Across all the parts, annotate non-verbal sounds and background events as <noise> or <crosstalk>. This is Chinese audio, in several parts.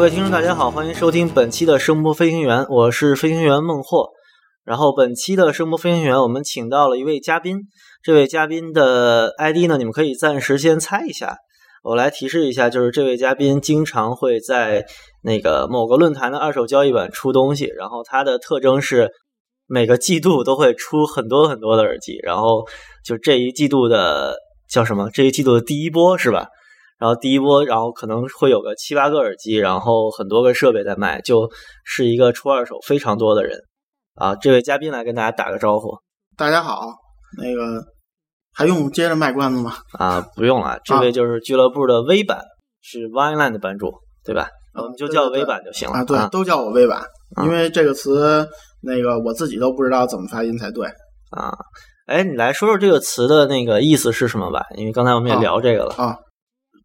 各位听众，大家好，欢迎收听本期的声波飞行员，我是飞行员孟获。然后本期的声波飞行员，我们请到了一位嘉宾，这位嘉宾的 ID 呢，你们可以暂时先猜一下。我来提示一下，就是这位嘉宾经常会在那个某个论坛的二手交易版出东西，然后他的特征是每个季度都会出很多很多的耳机，然后就这一季度的叫什么？这一季度的第一波是吧？然后第一波，然后可能会有个七八个耳机，然后很多个设备在卖，就是一个出二手非常多的人啊。这位嘉宾来跟大家打个招呼。大家好，那个还用接着卖关子吗？啊，不用了，这位就是俱乐部的微版，是 Wineland 的版主，对吧？我们就叫微版就行了啊。对，都叫我微版，因为这个词那个我自己都不知道怎么发音才对啊。哎，你来说说这个词的那个意思是什么吧？因为刚才我们也聊这个了啊。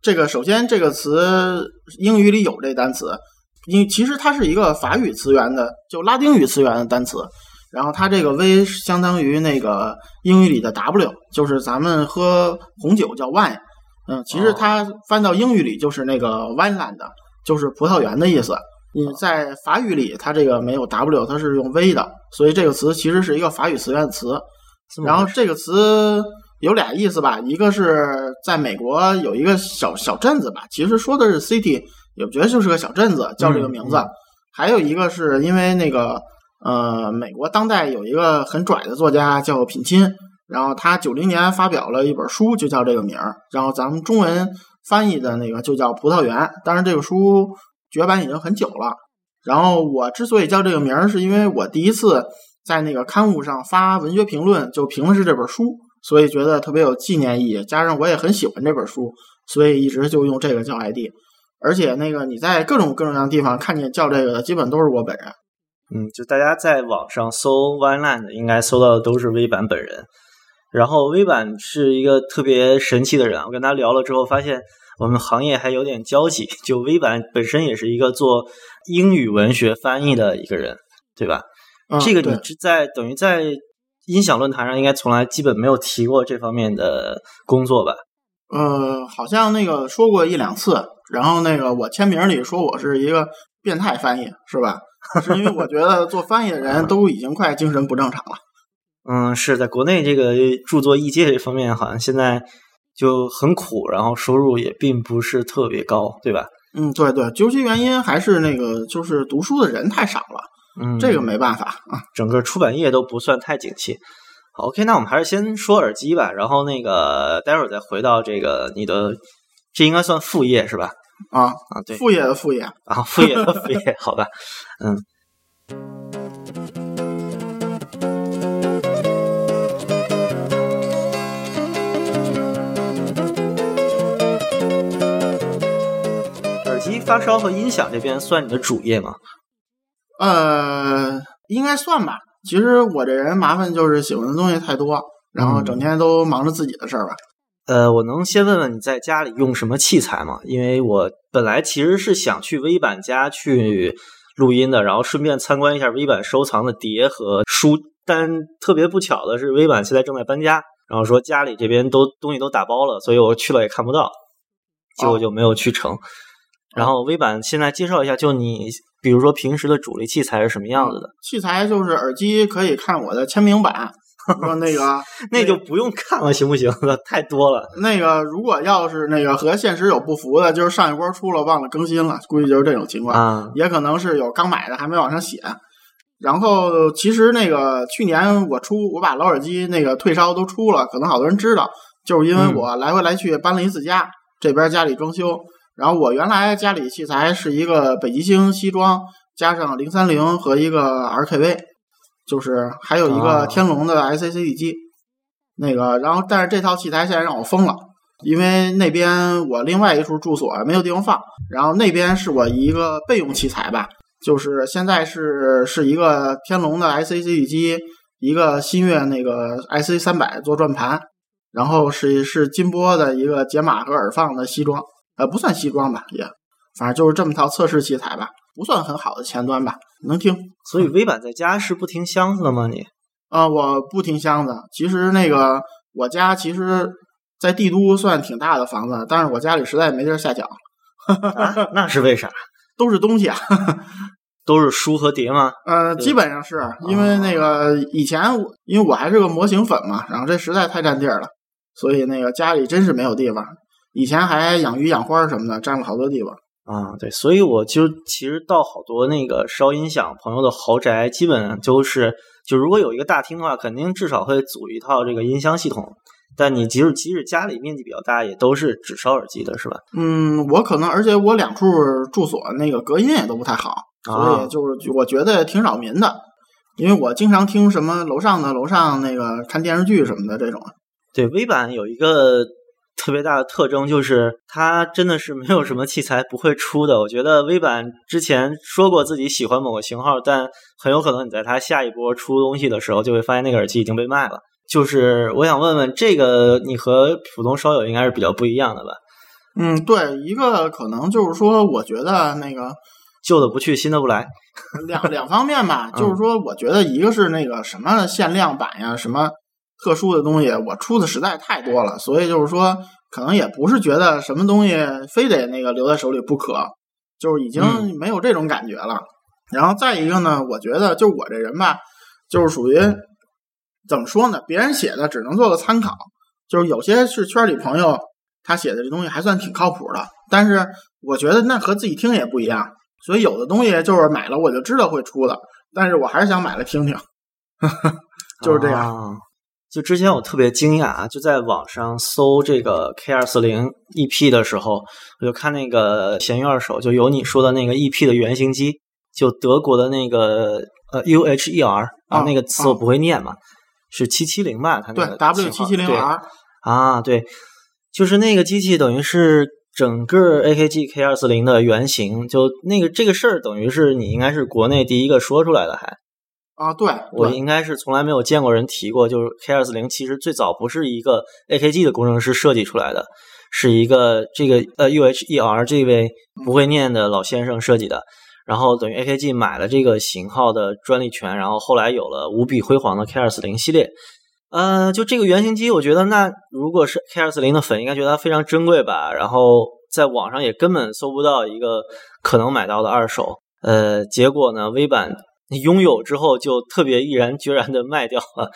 这个首先，这个词英语里有这单词，因其实它是一个法语词源的，就拉丁语词源的单词。然后它这个 V 相当于那个英语里的 W，就是咱们喝红酒叫 wine。嗯，其实它翻到英语里就是那个 wineland，就是葡萄园的意思。你在法语里，它这个没有 W，它是用 V 的，所以这个词其实是一个法语词源的词。然后这个词。有俩意思吧，一个是在美国有一个小小镇子吧，其实说的是 city，也不觉得就是个小镇子，叫这个名字。还有一个是因为那个呃，美国当代有一个很拽的作家叫品钦，然后他九零年发表了一本书，就叫这个名儿。然后咱们中文翻译的那个就叫葡萄园，当然这个书绝版已经很久了。然后我之所以叫这个名儿，是因为我第一次在那个刊物上发文学评论，就评的是这本书。所以觉得特别有纪念意义，加上我也很喜欢这本书，所以一直就用这个叫 ID。而且那个你在各种各种各样的地方看见叫这个的，基本都是我本人。嗯，就大家在网上搜 Wineland，应该搜到的都是微版本人。然后微版是一个特别神奇的人，我跟他聊了之后，发现我们行业还有点交集。就微版本身也是一个做英语文学翻译的一个人，对吧？这个你是在等于在。音响论坛上应该从来基本没有提过这方面的工作吧？呃，好像那个说过一两次，然后那个我签名里说我是一个变态翻译，是吧？是因为我觉得做翻译的人都已经快精神不正常了。<laughs> 嗯，是在国内这个著作译介这方面，好像现在就很苦，然后收入也并不是特别高，对吧？嗯，对对，究其原因还是那个就是读书的人太少了。嗯，这个没办法啊，<laughs> 整个出版业都不算太景气。好，OK，那我们还是先说耳机吧，然后那个待会儿再回到这个你的，这应该算副业是吧？啊啊，对，副业的副业啊，副业的副业，好吧，<laughs> 嗯。耳机发烧和音响这边算你的主业吗？呃，应该算吧。其实我这人麻烦就是喜欢的东西太多，然后整天都忙着自己的事儿吧。呃，我能先问问你在家里用什么器材吗？因为我本来其实是想去微版家去录音的，然后顺便参观一下微版收藏的碟和书。但特别不巧的是，微版现在正在搬家，然后说家里这边都东西都打包了，所以我去了也看不到，结果就没有去成。然后微版现在介绍一下，就你。比如说平时的主力器材是什么样子的？器材就是耳机，可以看我的签名版。<laughs> 说那个，<laughs> 那就不用看了，行不行？<laughs> 太多了。那个如果要是那个和现实有不符的，就是上一波出了忘了更新了，估计就是这种情况。啊，也可能是有刚买的还没往上写。然后其实那个去年我出我把老耳机那个退烧都出了，可能好多人知道，就是因为我来回来去搬了一次家，这边家里装修。然后我原来家里器材是一个北极星西装，加上零三零和一个 RKV，就是还有一个天龙的 SACD 机，那个然后但是这套器材现在让我封了，因为那边我另外一处住所没有地方放，然后那边是我一个备用器材吧，就是现在是是一个天龙的 SACD 机，一个新月那个 SC 三百做转盘，然后是是金波的一个解码和耳放的西装。呃，不算西装吧，也，反正就是这么套测试器材吧，不算很好的前端吧，能听。所以微版在家是不听箱子的吗？你？啊，我不听箱子。其实那个我家其实，在帝都算挺大的房子，但是我家里实在没地儿下脚。<laughs> 那是为啥？都是东西啊。<laughs> 都是书和碟吗？呃，基本上是因为那个以前，因为我还是个模型粉嘛，然后这实在太占地儿了，所以那个家里真是没有地方。以前还养鱼养花什么的，占了好多地方。啊，对，所以我就其实到好多那个烧音响朋友的豪宅，基本上都是就如果有一个大厅的话，肯定至少会组一套这个音箱系统。但你即使即使家里面积比较大，也都是只烧耳机的，是吧？嗯，我可能而且我两处住所那个隔音也都不太好。所以就是我觉得挺扰民的，因为我经常听什么楼上的楼上那个看电视剧什么的这种。对微版有一个特别大的特征，就是它真的是没有什么器材不会出的。我觉得微版之前说过自己喜欢某个型号，但很有可能你在它下一波出东西的时候，就会发现那个耳机已经被卖了。就是我想问问，这个你和普通烧友应该是比较不一样的吧？嗯，对，一个可能就是说，我觉得那个。旧的不去，新的不来，两两方面吧。<laughs> 就是说，我觉得一个是那个什么限量版呀，什么特殊的东西，我出的实在太多了，所以就是说，可能也不是觉得什么东西非得那个留在手里不可，就是已经没有这种感觉了。然后再一个呢，我觉得就我这人吧，就是属于怎么说呢？别人写的只能做个参考，就是有些是圈里朋友他写的这东西还算挺靠谱的，但是我觉得那和自己听也不一样。所以有的东西就是买了我就知道会出的，但是我还是想买了听听，<laughs> 就是这样。就之前我特别惊讶啊，就在网上搜这个 K 二四零 EP 的时候，我就看那个闲鱼二手就有你说的那个 EP 的原型机，就德国的那个呃 UHER 啊，那个词我不会念嘛，是七七零吧？它那个 W 七七零 R 啊，对，就是那个机器等于是。整个 AKG K 二四零的原型，就那个这个事儿，等于是你应该是国内第一个说出来的，还啊，对我应该是从来没有见过人提过，就是 K 二四零其实最早不是一个 AKG 的工程师设计出来的，是一个这个呃 UHER 这位不会念的老先生设计的，然后等于 AKG 买了这个型号的专利权，然后后来有了无比辉煌的 K 二四零系列。呃，就这个原型机，我觉得那如果是 K 二四零的粉，应该觉得它非常珍贵吧。然后在网上也根本搜不到一个可能买到的二手。呃，结果呢，微版拥有之后就特别毅然决然的卖掉了。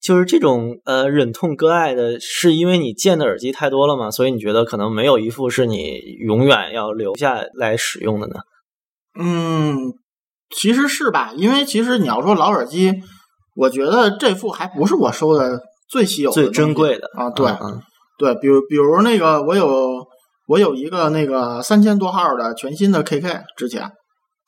就是这种呃忍痛割爱的，是因为你见的耳机太多了吗？所以你觉得可能没有一副是你永远要留下来使用的呢？嗯，其实是吧，因为其实你要说老耳机。我觉得这副还不是我收的最稀有、最珍贵的啊！对，对，比如比如那个，我有我有一个那个三千多号的全新的 KK，之前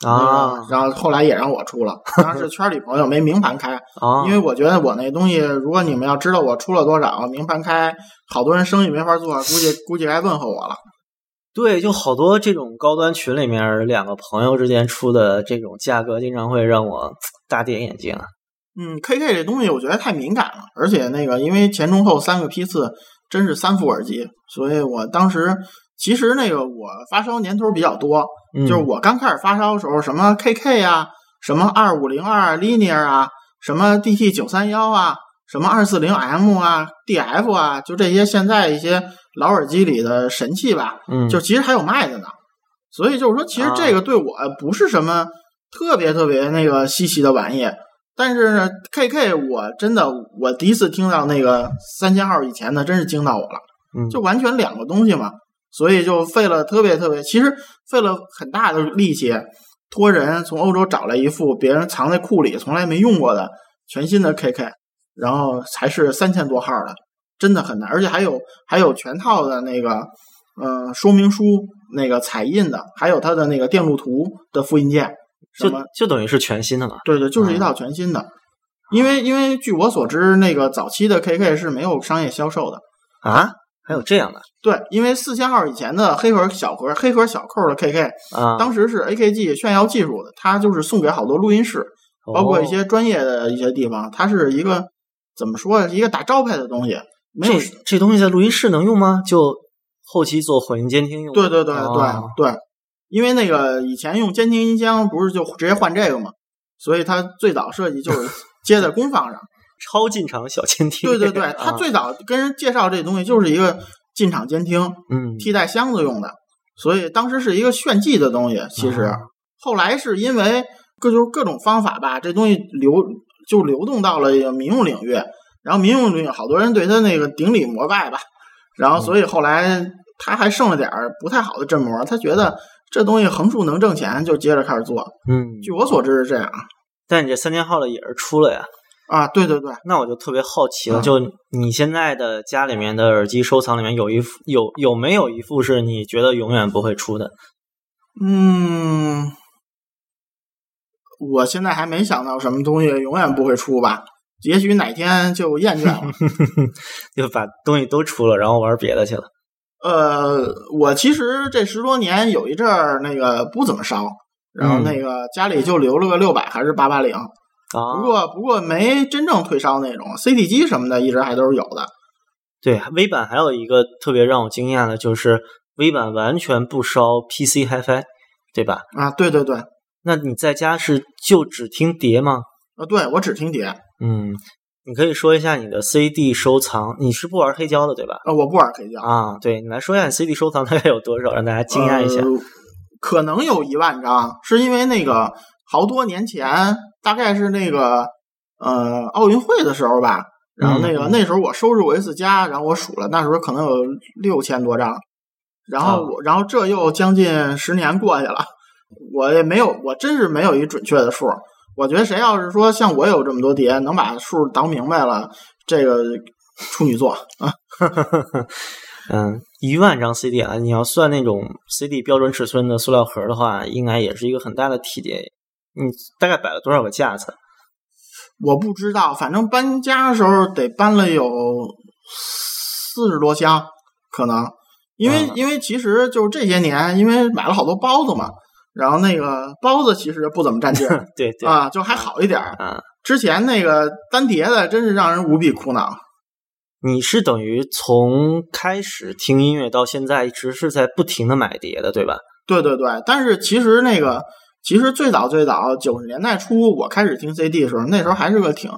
啊，然后后来也让我出了，<laughs> 当时圈里朋友没明盘开啊，因为我觉得我那东西，如果你们要知道我出了多少，明盘开，好多人生意没法做，<laughs> 估计估计该问候我了。对，就好多这种高端群里面，两个朋友之间出的这种价格，经常会让我大跌眼镜啊。嗯，K K 这东西我觉得太敏感了，而且那个因为前中后三个批次，真是三副耳机，所以我当时其实那个我发烧年头比较多，就是我刚开始发烧的时候，什么 K K 啊，什么二五零二 Linear 啊，什么 D T 九三幺啊，什么二四零 M 啊，D F 啊，就这些现在一些老耳机里的神器吧，嗯，就其实还有卖的呢，所以就是说，其实这个对我不是什么特别特别那个稀奇的玩意。但是呢 K K，我真的我第一次听到那个三千号以前的，真是惊到我了。嗯，就完全两个东西嘛，所以就费了特别特别，其实费了很大的力气，托人从欧洲找来一副别人藏在库里从来没用过的全新的 K K，然后才是三千多号的，真的很难，而且还有还有全套的那个呃说明书，那个彩印的，还有它的那个电路图的复印件。就就等于是全新的了？对对，就是一套全新的。因为因为据我所知，那个早期的 KK 是没有商业销售的啊。还有这样的？对，因为四千号以前的黑盒小盒、黑盒小扣的 KK 啊，当时是 AKG 炫耀技术的，它就是送给好多录音室，包括一些专业的一些地方。它是一个怎么说？一个打招牌的东西。没有这东西在录音室能用吗？就后期做混音监听用？对对对对对。因为那个以前用监听音箱不是就直接换这个嘛，所以它最早设计就是接在 <laughs> 功放上，超进场小监听。对对 <laughs> 对，他最早跟人介绍这东西就是一个进场监听，嗯，替代箱子用的。所以当时是一个炫技的东西。其实啊后来是因为各就是各种方法吧，这东西流就流动到了民用领域，然后民用领域好多人对他那个顶礼膜拜吧，然后所以后来他还剩了点儿不太好的振膜，他觉得这东西横竖能挣钱，就接着开始做。嗯，据我所知是这样但你这三千号的也是出了呀，啊，对对对，那我就特别好奇了，嗯就你现在的家里面的耳机收藏里面有一副有有没有一副是你觉得永远不会出的？嗯，我现在还没想到什么东西永远不会出吧，也许哪天就厌倦了。<laughs> 就把东西都出了，然后玩别的去了。呃，我其实这十多年有一阵儿那个不怎么烧，然后嗯那个家里就留了个六百还是八八零，不啊，过不过没真正退烧那种，CT 机什么的一直还都是有的。对微版还有一个特别让我惊讶的就是微版完全不烧 PC HiFi，对吧？啊，对对对，啊，那你在家是就只听碟吗？啊对我只听碟，嗯，你可以说一下你的 CD 收藏，你是不玩黑胶的对吧？啊，我不玩黑胶，啊，对你来说一下你 CD 收藏大概有多少，让大家惊讶一下。呃可能有一万张，是因为那个好多年前，大概是那个呃奥运会的时候吧。然后那个、那时候我收拾过一次家，然后我数了，那时候可能有六千多张。然后我，然后这又将近十年过去了，我也没有，我真是没有一准确的数。我觉得谁要是说像我有这么多碟，能把数倒明白了，这个处女座啊，<laughs> 嗯，一万张 CD 啊，你要算那种 CD 标准尺寸的塑料盒的话，应该也是一个很大的体积。你大概摆了多少个架子？我不知道，反正搬家的时候得搬了有四十多箱，可能，因为、嗯因为其实就是这些年，因为买了好多包子嘛，然后那个包子其实不怎么占地儿 <laughs> 对对啊，就还好一点儿。啊，之前那个单碟的真是让人无比苦恼。你是等于从开始听音乐到现在一直是在不停的买碟的，对吧？对对对，但是其实那个，其实最早最早九十年代初，我开始听 CD 的时候，那时候还是个挺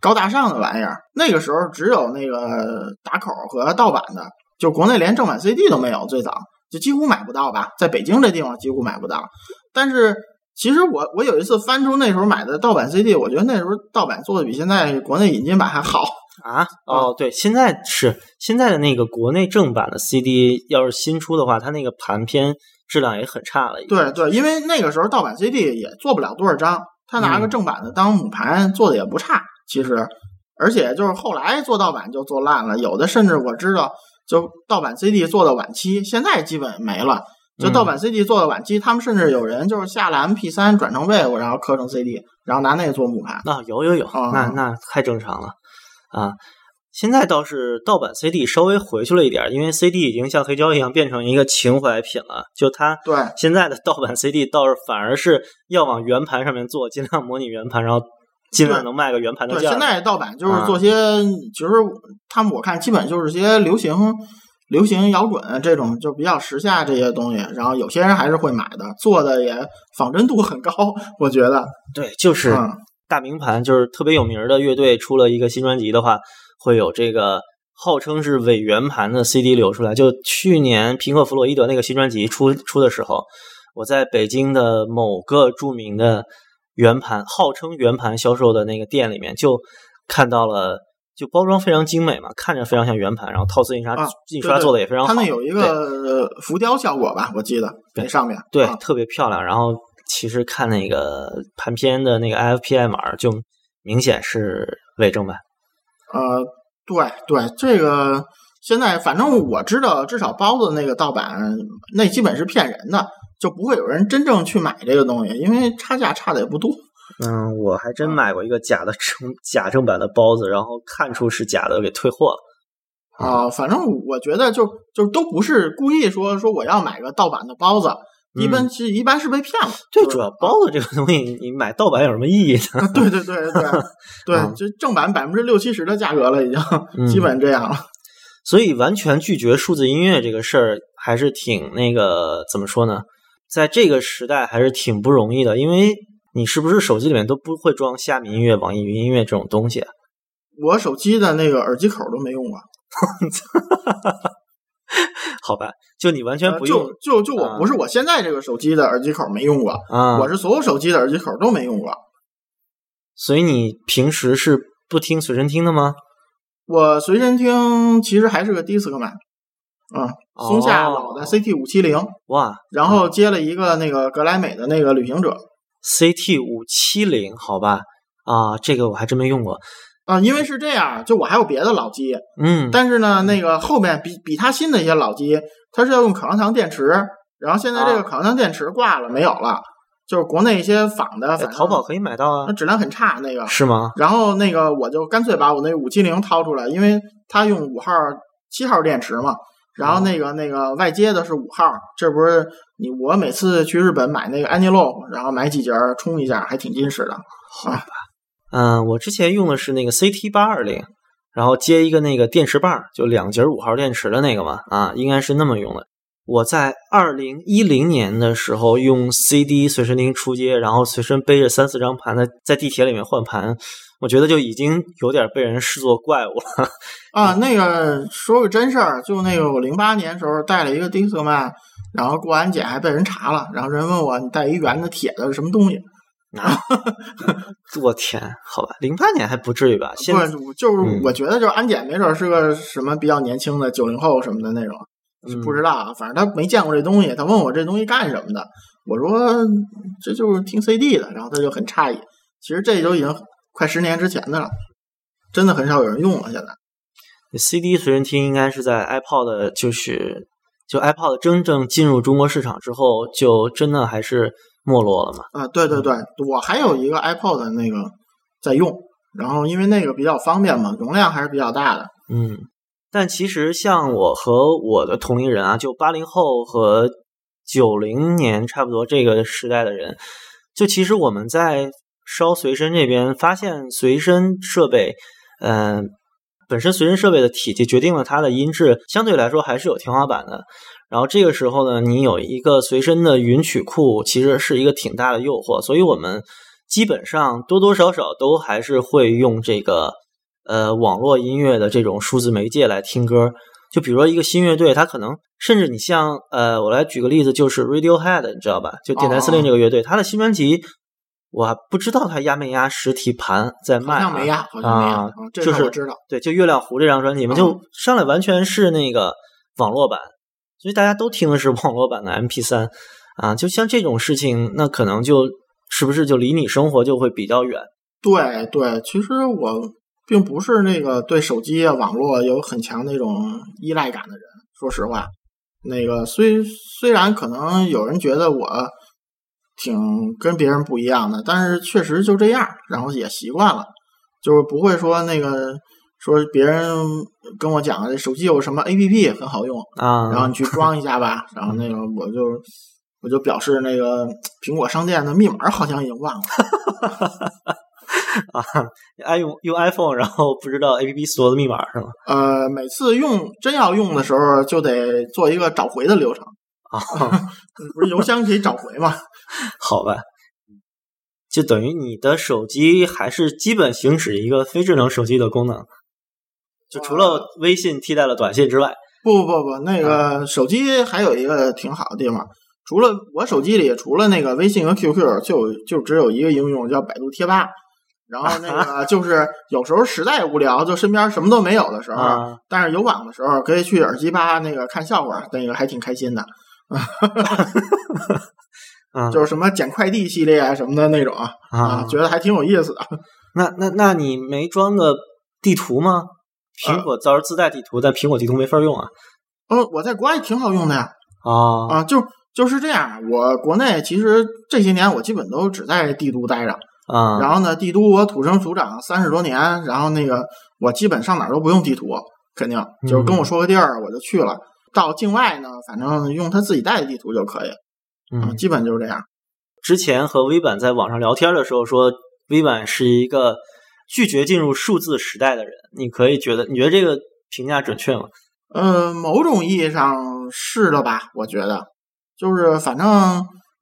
高大上的玩意儿。那个时候只有那个打口和盗版的，就国内连正版 CD 都没有，最早就几乎买不到吧，在北京这地方几乎买不到。但是其实我我有一次翻出那时候买的盗版 CD，我觉得那时候盗版做的比现在国内引进版还好。啊，哦，对，现在是现在的那个国内正版的 CD，要是新出的话，它那个盘片质量也很差了。对对，因为那个时候盗版 CD 也做不了多少张，他拿个嗯正版的当母盘做的也不差，其实，而且就是后来做盗版就做烂了，有的甚至我知道，就盗版 CD 做到晚期，现在基本没了。就盗版 CD 做到晚期，他们甚至有人就是下了 MP 三转成 WAV，然后刻成 CD，然后拿那个做母盘。那、有有有，啊那那太正常了啊。现在倒是盗版 CD 稍微回去了一点，因为 CD 已经像黑胶一样变成一个情怀品了。就它对现在的盗版 CD 倒是反而是要往圆盘上面做，尽量模拟圆盘，然后尽量能卖个圆盘的对，价儿。现在盗版就是啊做些，其实他们我看基本就是些流行、流行摇滚这种就比较时下这些东西，然后有些人还是会买的，做的也仿真度很高，我觉得。对，就是嗯大名盘，就是特别有名的乐队出了一个新专辑的话，会有这个号称是伪圆盘的 CD 流出来。就去年平克·弗洛伊德那个新专辑出出的时候，我在北京的某个著名的圆盘，号称圆盘销售的那个店里面，就看到了，就包装非常精美嘛，看着非常像圆盘，然后套丝印刷、啊印刷做的也非常好。它那有一个呃浮雕效果吧，我记得对那上面。对，啊特别漂亮。然后其实看那个盘片的那个 IFPI 码，就明显是伪正版。呃，对对，这个现在反正我知道，至少包子那个盗版，那基本是骗人的，就不会有人真正去买这个东西，因为差价差的也不多。嗯，我还真买过一个假的正假正版的包子，然后看出是假的，给退货了。啊、反正我觉得就就都不是故意说说我要买个盗版的包子，一般是一般是被骗了。嗯最主要包子这个东西，你买盗版有什么意义对对对对 <laughs> 对啊，就正版百分之六七十的价格了，已经嗯 <laughs> 基本这样了。<laughs> 所以完全拒绝数字音乐这个事儿，还是挺那个怎么说呢？在这个时代还是挺不容易的，因为你是不是手机里面都不会装虾米音乐、网易云音乐这种东西啊？我手机的那个耳机口都没用过，<laughs> 好吧，就你完全呃不用就就就我啊不是我现在这个手机的耳机口没用过，啊，我是所有手机的耳机口都没用过。所以你平时是不听随身听的吗？我随身听其实还是个 Discman，嗯，松下哦老的 CT 五七零，哇然后接了一个那个格莱美的那个旅行者，CT 五七零，好吧，啊，这个我还真没用过。啊、因为是这样，就我还有别的老机，嗯，但是呢，那个后面比比它新的一些老机，它是要用可康糖电池，然后现在这个啊可康糖电池挂了没有了，就是国内一些仿的，淘宝可以买到啊那，质量很差那个，是吗？然后那个我就干脆把我那五七零掏出来，因为它用五号、七号电池嘛。然后那个那个外接的是五号，这不是你我每次去日本买那个安妮洛，然后买几节充一下，还挺结实的。嗯，我之前用的是那个 CT 八二零，然后接一个那个电池棒，就两节五号电池的那个嘛，啊，应该是那么用的。我在二零一零年的时候用 CD 随身听出街，然后随身背着三四张盘在在地铁里面换盘，我觉得就已经有点被人视作怪物了。啊，那个说个真事儿，就那个我零八年时候带了一个迪斯曼，然后过安检还被人查了，然后人问我你带一圆的铁的是什么东西？啊，<laughs> 我天，好吧，零八年还不至于吧？现在不，就是嗯我觉得就是安检没准是个什么比较年轻的九零后什么的那种，嗯不知道啊，反正他没见过这东西，他问我这东西干什么的，我说这就是听 CD 的，然后他就很诧异。其实这都已经快十年之前的了，真的很少有人用了。现在 CD 随身听应该是在 iPod 就是就 iPod 真正进入中国市场之后，就真的还是没落了嘛。啊，对对对，我还有一个 iPod 的那个在用，然后因为那个比较方便嘛，容量还是比较大的。嗯，但其实像我和我的同龄人啊，就八零后和九零年差不多这个时代的人，就其实我们在烧随身这边发现，随身设备，嗯、本身随身设备的体积决定了它的音质，相对来说还是有天花板的。然后这个时候呢，你有一个随身的云曲库，其实是一个挺大的诱惑，所以我们基本上多多少少都还是会用这个呃网络音乐的这种数字媒介来听歌。就比如说一个新乐队，它可能甚至你像呃，我来举个例子，就是 Radiohead，你知道吧？就电台司令这个乐队，它的新专辑我还不知道它压没压实体盘在卖、啊，像没压，好像没压，啊就是我知道。对，就《月亮湖》这张专辑就上来完全是那个网络版，所以大家都听的是网络版的 MP 三啊。就像这种事情，那可能就是不是就离你生活就会比较远？对对，其实我并不是那个对手机啊、网络有很强那种依赖感的人。说实话，那个虽虽然可能有人觉得我挺跟别人不一样的，但是确实就这样，然后也习惯了，就是不会说那个说别人跟我讲这手机有什么 APP 很好用，啊，然后你去装一下吧，<laughs> 然后那个我就我就表示那个苹果商店的密码好像已经忘了。<laughs> 啊，爱用用 iPhone，然后不知道 APP 所有的密码是吗？呃，每次用真要用的时候，就得做一个找回的流程。啊，<laughs> 不是邮箱可以找回吗？好吧，就等于你的手机还是基本行使一个非智能手机的功能，就除了微信替代了短信之外，不不不，那个手机还有一个挺好的地方，除了我手机里除了那个微信和 QQ，就就只有一个应用叫百度贴吧。然后那个 <laughs> 就是有时候实在无聊，就身边什么都没有的时候，啊但是有网的时候，可以去耳机吧那个看笑话，那个还挺开心的。<laughs> 嗯，就是什么捡快递系列啊什么的那种啊，啊，觉得还挺有意思的。那那那你没装个地图吗？苹果到时候自带地图，但苹果地图没法用啊。哦，我在国外挺好用的呀。啊啊，就就是这样。我国内其实这些年我基本都只在帝都待着，啊然后呢，帝都我土生土长三十多年，然后那个我基本上哪儿都不用地图，肯定就是跟我说个地儿我就去了。到境外呢，反正用他自己带的地图就可以，嗯，基本就是这样。之前和微版在网上聊天的时候说，微版是一个拒绝进入数字时代的人。你可以觉得，你觉得这个评价准确吗？呃，某种意义上是的吧？我觉得，就是反正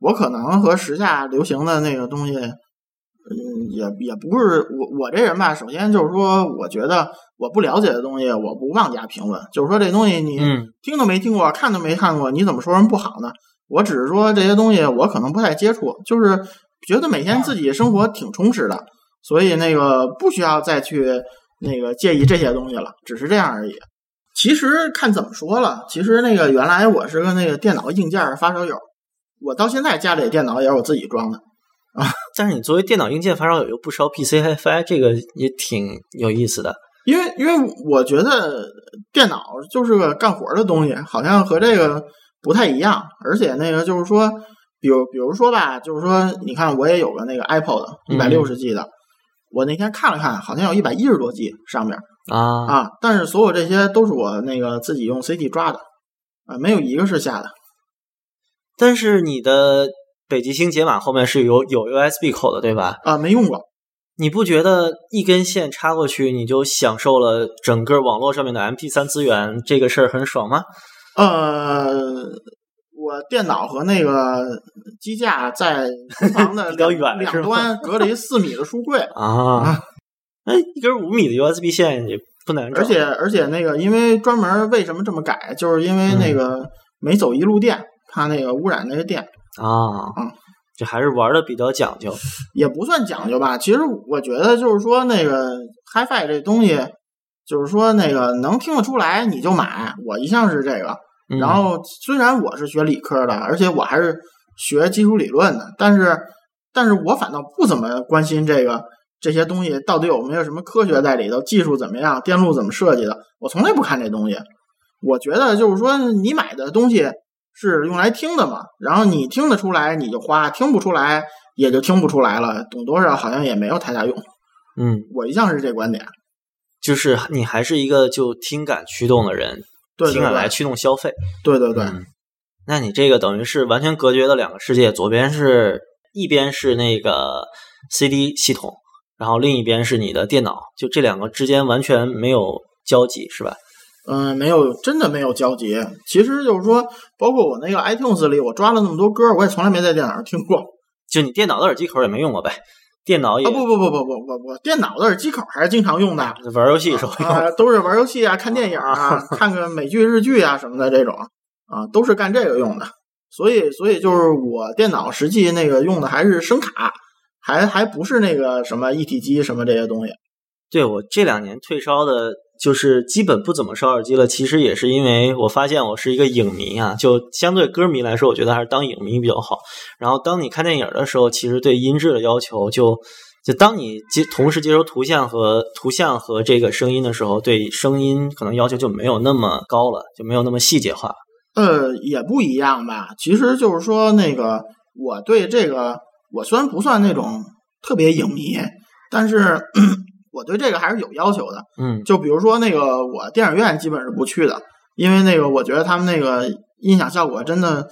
我可能和时下流行的那个东西，嗯，也也不是我我这人吧，首先就是说，我觉得我不了解的东西，我不妄加评论。就是说，这东西你嗯听都没听过，看都没看过，你怎么说人不好呢？我只是说这些东西我可能不太接触，就是觉得每天自己生活挺充实的，所以那个不需要再去那个介意这些东西了，只是这样而已。其实看怎么说了，其实那个原来我是个那个电脑硬件发烧友，我到现在家里电脑也是我自己装的啊。<laughs> 但是你作为电脑硬件发烧友又不烧 PC HiFi，这个也挺有意思的。因为因为我觉得电脑就是个干活的东西，好像和这个不太一样。而且那个就是说，比如比如说吧，就是说，你看我也有个那个 Apple 的一百六十 G 的，我那天看了看，好像有一百一十多 G 上面啊，啊，但是所有这些都是我那个自己用 CD 抓的啊，没有一个是下的。但是你的北极星解码后面是有有 USB 口的，对吧？啊，没用过。你不觉得一根线插过去，你就享受了整个网络上面的 MP3 资源，这个事儿很爽吗？呃，我电脑和那个机架在厨房的 <laughs> 比较两端隔了一四米的书柜，啊，那一根五米的 USB 线也不难找，而且而且那个，因为专门为什么这么改，就是因为嗯那个没走一路电，怕那个污染那个电，啊，嗯这还是玩的比较讲究。也不算讲究吧。其实我觉得就是说那个 HiFi 这东西，就是说那个能听得出来你就买，我一向是这个。嗯然后虽然我是学理科的，而且我还是学基础理论的，但是但是我反倒不怎么关心这个这些东西到底有没有什么科学在里头，技术怎么样，电路怎么设计的，我从来不看这东西。我觉得就是说，你买的东西是用来听的嘛，然后你听得出来你就花，听不出来也就听不出来了，懂多少好像也没有太大用。嗯，我一向是这观点。就是你还是一个就听感驱动的人，对对对，听感来驱动消费。对对对，嗯那你这个等于是完全隔绝了两个世界，左边是一边是那个 CD 系统，然后另一边是你的电脑，就这两个之间完全没有交集，是吧？嗯，没有，真的没有交集。其实就是说，包括我那个 iTunes 里，我抓了那么多歌，我也从来没在电脑上听过。就你电脑的耳机口也没用过呗？电脑也啊，不不不不不不不，电脑的耳机口还是经常用的。玩游戏时候用。啊，都是玩游戏啊、看电影啊、看个美剧、日剧啊什么的这种啊，都是干这个用的。所以，所以就是我电脑实际那个用的还是声卡，还还不是那个什么一体机什么这些东西。对我这两年退烧的，就是基本不怎么烧耳机了。其实也是因为我发现我是一个影迷啊，就相对歌迷来说，我觉得还是当影迷比较好。然后当你看电影的时候，其实对音质的要求就就当你接同时接收图像和图像和这个声音的时候，对声音可能要求就没有那么高了，就没有那么细节化。呃，也不一样吧。其实就是说，那个我对这个，我虽然不算那种特别影迷，但是我对这个还是有要求的。嗯就比如说那个，我电影院基本是不去的，因为那个我觉得他们那个音响效果真的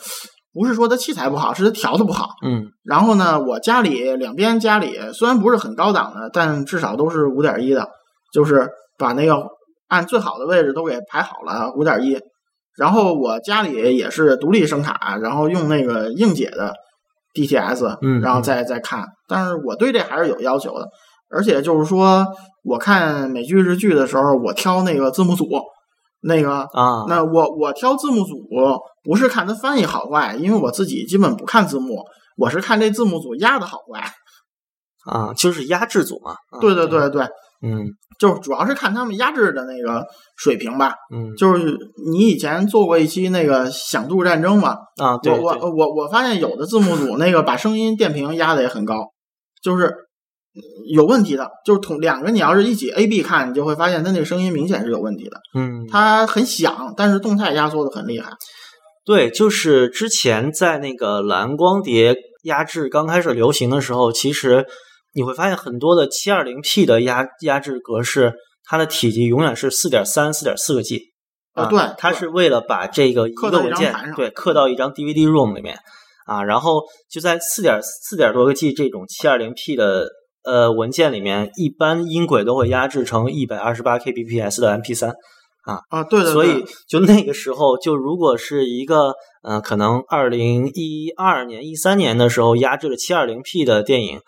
不是说它器材不好，是它调的不好。嗯然后呢，我家里两边家里虽然不是很高档的，但至少都是五点一的，就是把那个按最好的位置都给排好了五点一。然后我家里也是独立声卡，然后用那个硬解的 DTS，嗯然后再再看。但是我对这还是有要求的，而且就是说，我看美剧日剧的时候，我挑那个字幕组，那个啊那我我挑字幕组不是看它翻译好坏，因为我自己基本不看字幕，我是看这字幕组压的好坏。啊，就是压制组嘛。啊对对，对对，嗯就是主要是看他们压制的那个水平吧。嗯就是你以前做过一期那个响度战争嘛，啊，对我我我我发现有的字幕组那个把声音电平压的也很高，就是呃有问题的。就是同两个你要是一起 A B 看，你就会发现它那个声音明显是有问题的。嗯，它很响，但是动态压缩的很厉害。对，就是之前在那个蓝光碟压制刚开始流行的时候，其实你会发现很多的 720P 的压压制格式，它的体积永远是4.3、4.4个 G 啊对对它是为了把这个一刻个文件对刻到一张 DVD ROM 里面啊，然后就在四点四点多个 G 这种七二零 P 的呃文件里面，一般音轨都会压制成一百二十八 kbps 的 MP 三。啊，啊对对，所以就那个时候，就如果是一个呃，可能二零一二年、一三年的时候压制了七二零 P 的电影，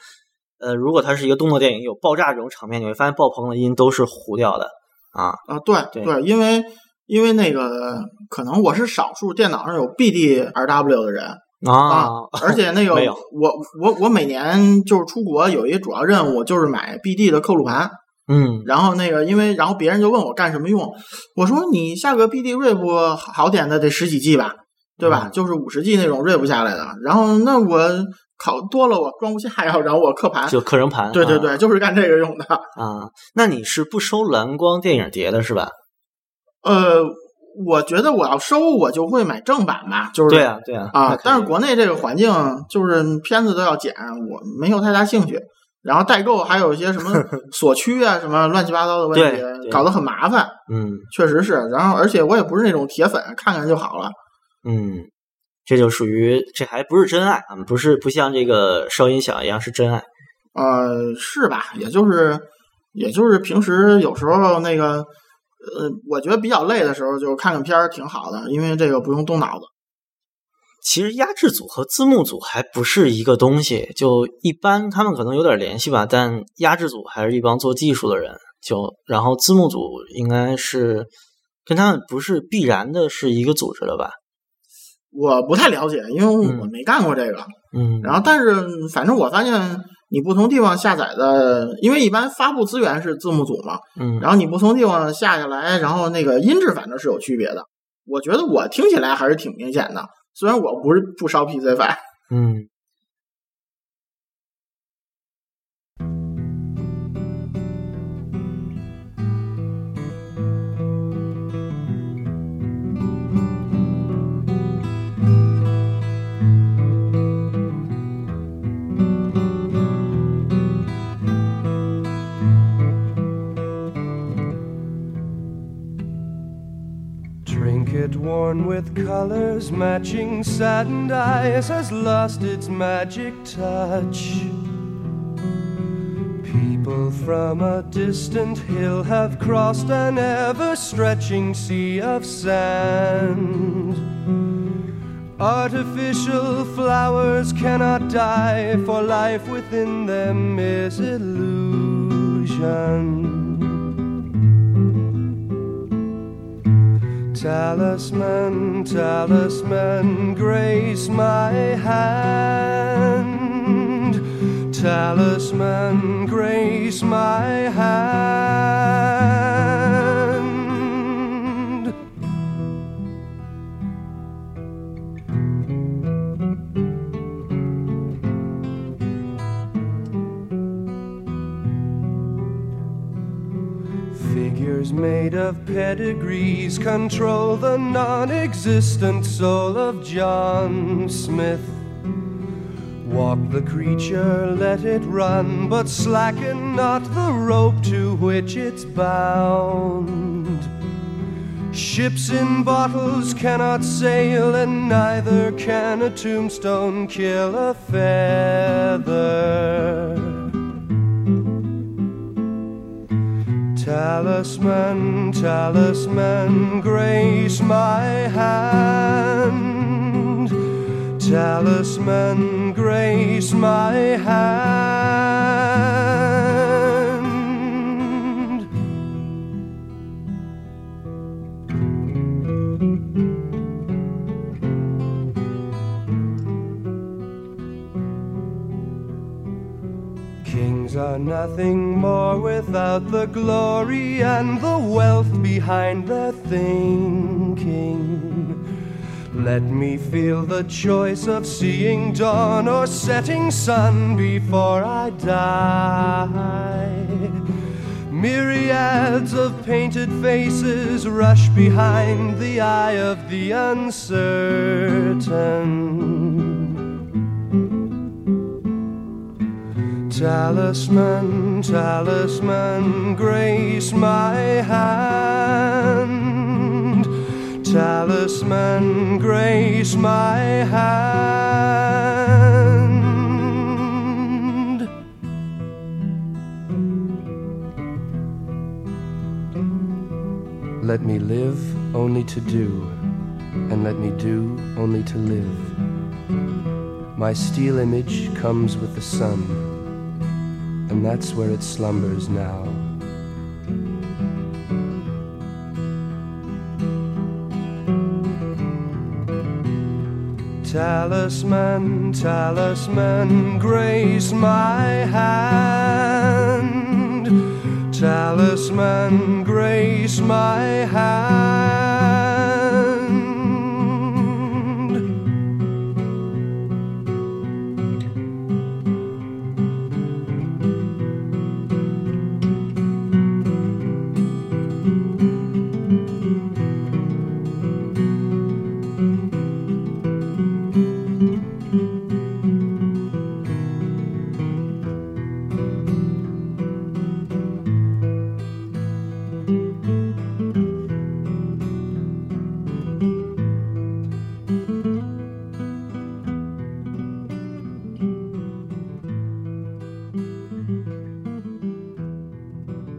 呃，如果它是一个动作电影，有爆炸这种场面，你会发现爆棚的音都是糊掉的啊。啊，对对因为因为那个可能我是少数电脑上有 BDRW 的人啊，<laughs> 而且那个我我我每年就是出国有一个主要任务就是买 BD 的刻录盘，嗯然后那个因为然后别人就问我干什么用，我说你下个 BD Rip 好点的得十几 G 吧，对吧？嗯就是五十 G 那种 Rip 下来的，然后那我考多了我装不下呀，然后我刻盘，就刻成盘。啊对对对，就是干这个用的。啊，那你是不收蓝光电影碟的是吧？呃，我觉得我要收，我就会买正版吧，就是对啊，对啊。啊，但是国内这个环境就是片子都要剪，我没有太大兴趣。然后代购还有一些什么 <laughs> 锁区啊，什么乱七八糟的问题，搞得很麻烦，嗯确实是。然后而且我也不是那种铁粉，看看就好了。嗯，这就属于这还不是真爱啊，不是不像这个烧音响一样是真爱。呃，是吧？也就是也就是平时有时候那个呃，我觉得比较累的时候，就看看片儿挺好的，因为这个不用动脑子。其实压制组和字幕组还不是一个东西，就一般他们可能有点联系吧，但压制组还是一帮做技术的人，就然后字幕组应该是跟他们不是必然的是一个组织的吧？我不太了解，因为嗯我没干过这个。嗯，然后，但是反正我发现，你不同地方下载的，因为一般发布资源是字幕组嘛，嗯，然后你不同地方下下来，然后那个音质反正是有区别的。我觉得我听起来还是挺明显的，虽然我不是不烧 PC 版。嗯。Trinket worn with colors matching saddened eyes has lost its magic touch. People from a distant hill have crossed an ever stretching sea of sand. Artificial flowers cannot die, for life within them is illusion. Talisman, talisman, grace my hand. Talisman, grace my hand. Made of pedigrees control the non existent soul of John Smith. Walk the creature, let it run, but slacken not the rope to which it's bound. Ships in bottles cannot sail, and neither can a tombstone kill a feather. Talisman, talisman, grace my hand. Talisman, grace my hand. Are nothing more without the glory and the wealth behind their thinking. Let me feel the choice of seeing dawn or setting sun before I die. Myriads of painted faces rush behind the eye of the uncertain. Talisman, talisman, grace my hand. Talisman, grace my hand. Let me live only to do, and let me do only to live. My steel image comes with the sun. And that's where it slumbers now. Talisman, talisman, grace my hand. Talisman, grace my hand.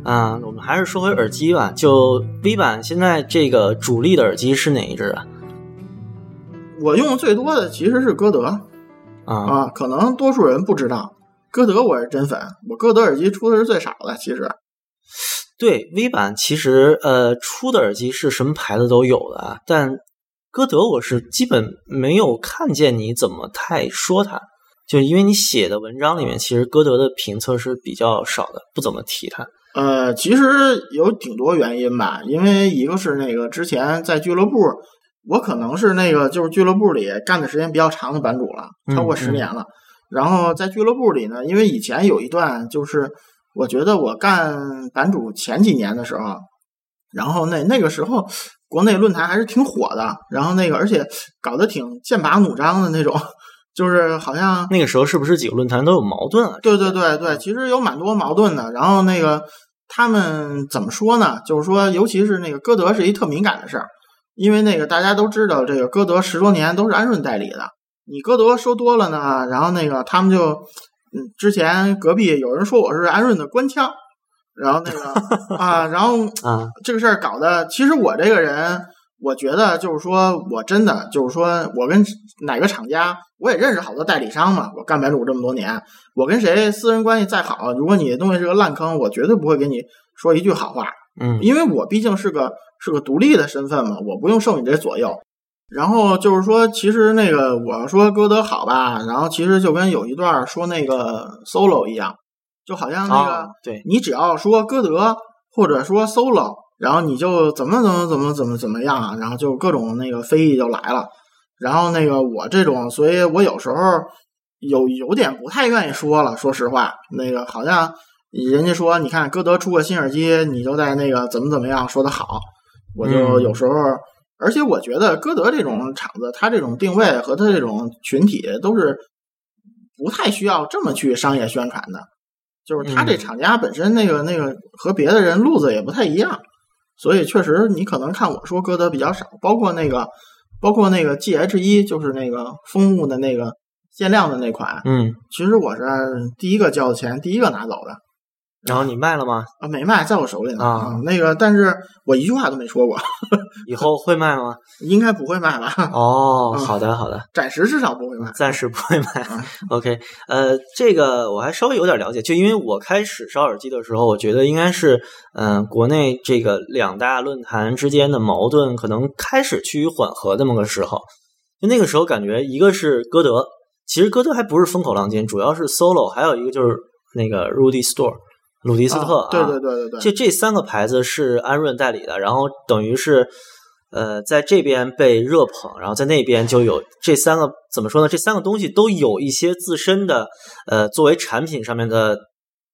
啊，我们还是说回耳机吧。就 V 版现在这个主力的耳机是哪一只啊？我用的最多的其实是歌德啊，啊，可能多数人不知道，歌德我是真粉，我歌德耳机出的是最少的，其实对，V 版其实呃出的耳机是什么牌子都有的啊，但歌德我是基本没有看见你怎么太说它，就因为你写的文章里面其实歌德的评测是比较少的，不怎么提它。呃，其实有挺多原因吧，因为一个是那个之前在俱乐部，我可能是那个就是俱乐部里干的时间比较长的版主了，超过十年了。然后在俱乐部里呢，因为以前有一段就是我觉得我干版主前几年的时候，然后那那个时候国内论坛还是挺火的，然后那个而且搞得挺剑拔弩张的那种，就是好像那个时候是不是几个论坛都有矛盾啊？对对对对，其实有蛮多矛盾的。然后那个他们怎么说呢？就是说，尤其是那个歌德是一特敏感的事儿，因为那个大家都知道，这个歌德十多年都是安顺代理的。你歌德说多了呢，然后那个他们就，嗯，之前隔壁有人说我是安顺的官腔，然后那个 <laughs> 啊，然后啊，这个事儿搞的，其实我这个人，我觉得就是说我真的就是说我跟哪个厂家，我也认识好多代理商嘛，我干白主这么多年，我跟谁私人关系再好，如果你的东西是个烂坑，我绝对不会给你说一句好话，嗯因为我毕竟是个是个独立的身份嘛，我不用受你这左右。然后就是说，其实那个我说歌德好吧，然后其实就跟有一段说那个 solo 一样，就好像那个、啊对，你只要说歌德或者说 solo，然后你就怎么怎么怎么怎么怎么样啊，然后就各种那个非议就来了。然后那个我这种，所以我有时候有有点不太愿意说了。说实话，那个好像人家说，你看歌德出个新耳机，你就在那个怎么怎么样说的好，我就嗯有时候。而且我觉得歌德这种厂子，它这种定位和它这种群体都是不太需要这么去商业宣传的。就是他这嗯厂家本身那个那个和别的人路子也不太一样，所以确实你可能看我说歌德比较少，包括那个包括那个 G H 一，就是那个枫木的那个限量的那款，嗯，其实我是第一个交的钱，第一个拿走的然后你卖了吗？啊，没卖，在我手里呢啊那个但是我一句话都没说过，<laughs> 以后会卖吗？应该不会卖吧？<laughs> 哦，嗯好的好的，暂时至少不会卖。暂时不会卖嗯。<laughs> OK，呃，这个我还稍微有点了解，就因为我开始烧耳机的时候，我觉得应该是，嗯、国内这个两大论坛之间的矛盾可能开始趋于缓和这么个时候。就那个时候感觉，一个是歌德，其实歌德还不是风口浪尖，主要是 Solo，还有一个就是那个 Rudy Store，鲁迪斯特、啊对对对对对，就这三个牌子是安润代理的，然后等于是，呃，在这边被热捧，然后在那边就有这三个怎么说呢？这三个东西都有一些自身的，呃，作为产品上面的，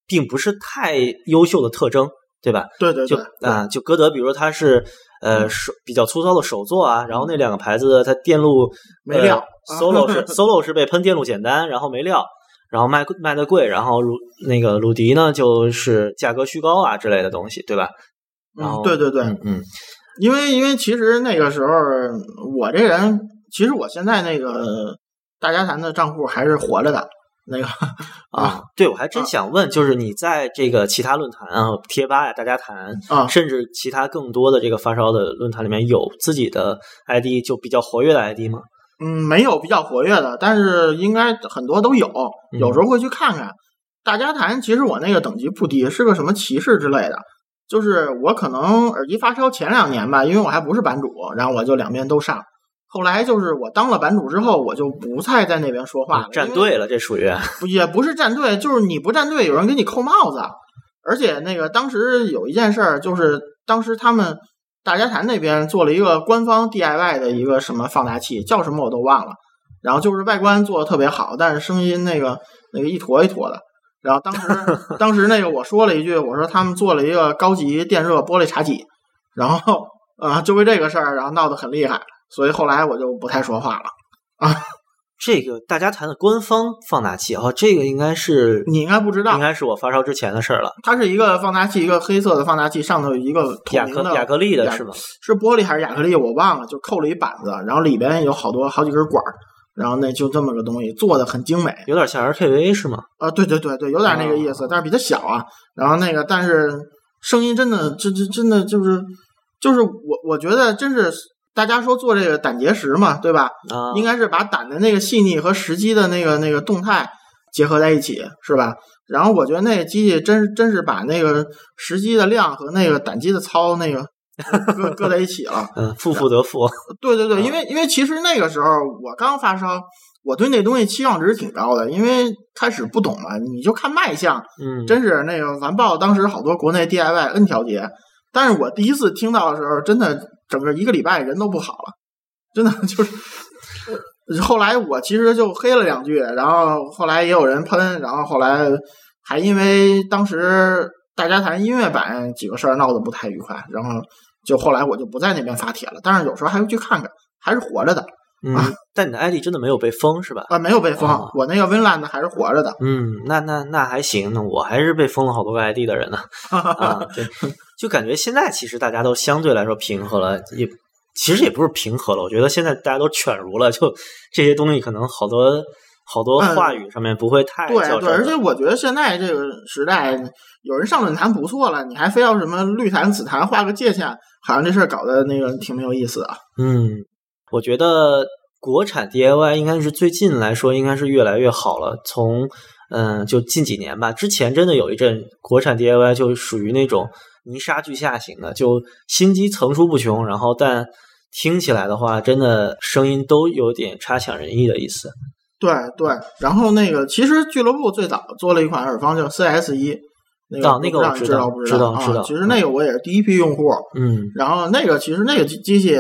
并不是太优秀的特征，对吧？对对对就啊，就歌德，比如说它是呃手比较粗糙的手作啊，然后那两个牌子它电路没料呃、，Solo 是 <laughs> Solo 是被喷电路简单，然后没料。然后卖卖的贵，然后鲁那个鲁迪呢，就是价格虚高啊之类的东西，对吧？然后嗯，对对对，嗯嗯因为因为其实那个时候我这人，其实我现在那个大家谈的账户还是活着的，那个 <laughs> 啊，对，我还真想问，就是你在这个其他论坛啊、贴吧呀、大家谈，啊，甚至其他更多的这个发烧的论坛里面，有自己的 ID 就比较活跃的 ID 吗？嗯，没有比较活跃的，但是应该很多都有，有时候会去看看。大家谈其实我那个等级不低，是个什么骑士之类的。就是我可能耳机发烧前两年吧，因为我还不是版主，然后我就两边都上。后来就是我当了版主之后，我就不再在那边说话了。站队了，这属于不也不是站队，就是你不站队，有人给你扣帽子。而且那个当时有一件事儿，就是当时他们大家谈那边做了一个官方 DIY 的一个什么放大器，叫什么我都忘了。然后就是外观做的特别好，但是声音那个那个一坨一坨的。然后当时 <laughs> 当时那个我说了一句，我说他们做了一个高级电热玻璃茶几，然后啊、就为这个事儿，然后闹得很厉害，所以后来我就不太说话了。这个大家谈的官方放大器哦，这个应该是你应该不知道应，该是我发烧之前的事儿了。它是一个放大器，一个黑色的放大器，上头有一个透明的亚克亚克力的是吗？是玻璃还是亚克力我忘了，就扣了一板子，然后里边有好多好几根管儿，然后那就这么个东西，做的很精美。有点像 RKV 是吗？啊，对对对对，有点那个意思，但是比它小啊。然后那个，但是声音真的，真真真的就是，就是我我觉得真是大家说做这个胆结石嘛，对吧？啊，应该是把胆的那个细腻和实际的那个那个动态结合在一起，是吧？然后我觉得那个机器真真是把那个实际的量和那个胆机的操那个 <laughs> 搁搁在一起了。<laughs> 嗯，负负得负。对 <laughs> 对对，啊因为因为其实那个时候我刚发烧，我对那东西期望值挺高的，因为开始不懂嘛，你就看卖相，嗯，真是那个完爆当时好多国内 DIY N 调节，但是我第一次听到的时候，真的整个一个礼拜人都不好了，真的 <laughs> 就是。呃后来我其实就黑了两句，然后后来也有人喷，然后后来还因为当时大家谈音乐版几个事儿闹得不太愉快，然后就后来我就不在那边发帖了，但是有时候还会去看看，还是活着的嗯，但你的 ID 真的没有被封是吧？啊，没有被封，哦我那个 Winland 还是活着的。嗯，那那那还行，那我还是被封了好多个 ID 的人呢。<laughs> 啊，对，就感觉现在其实大家都相对来说平和了，也其实也不是平和了，我觉得现在大家都犬儒了，就这些东西可能好多好多嗯话语上面不会太对对，而且我觉得现在这个时代，有人上论坛不错了，你还非要什么绿坛、紫坛画个界限，好像这事儿搞得那个挺没有意思的。嗯，我觉得国产 DIY 应该是最近来说应该是越来越好了。从嗯，就近几年吧，之前真的有一阵国产 DIY 就属于那种泥沙俱下型的，就心机层出不穷，然后但听起来的话，真的声音都有点差强人意的意思。对对，然后那个其实俱乐部最早做了一款耳放叫 CS 一，那个啊那个不知道你知我知道不知道啊知道其实那个我也是第一批用户，嗯。然后那个其实那个机机器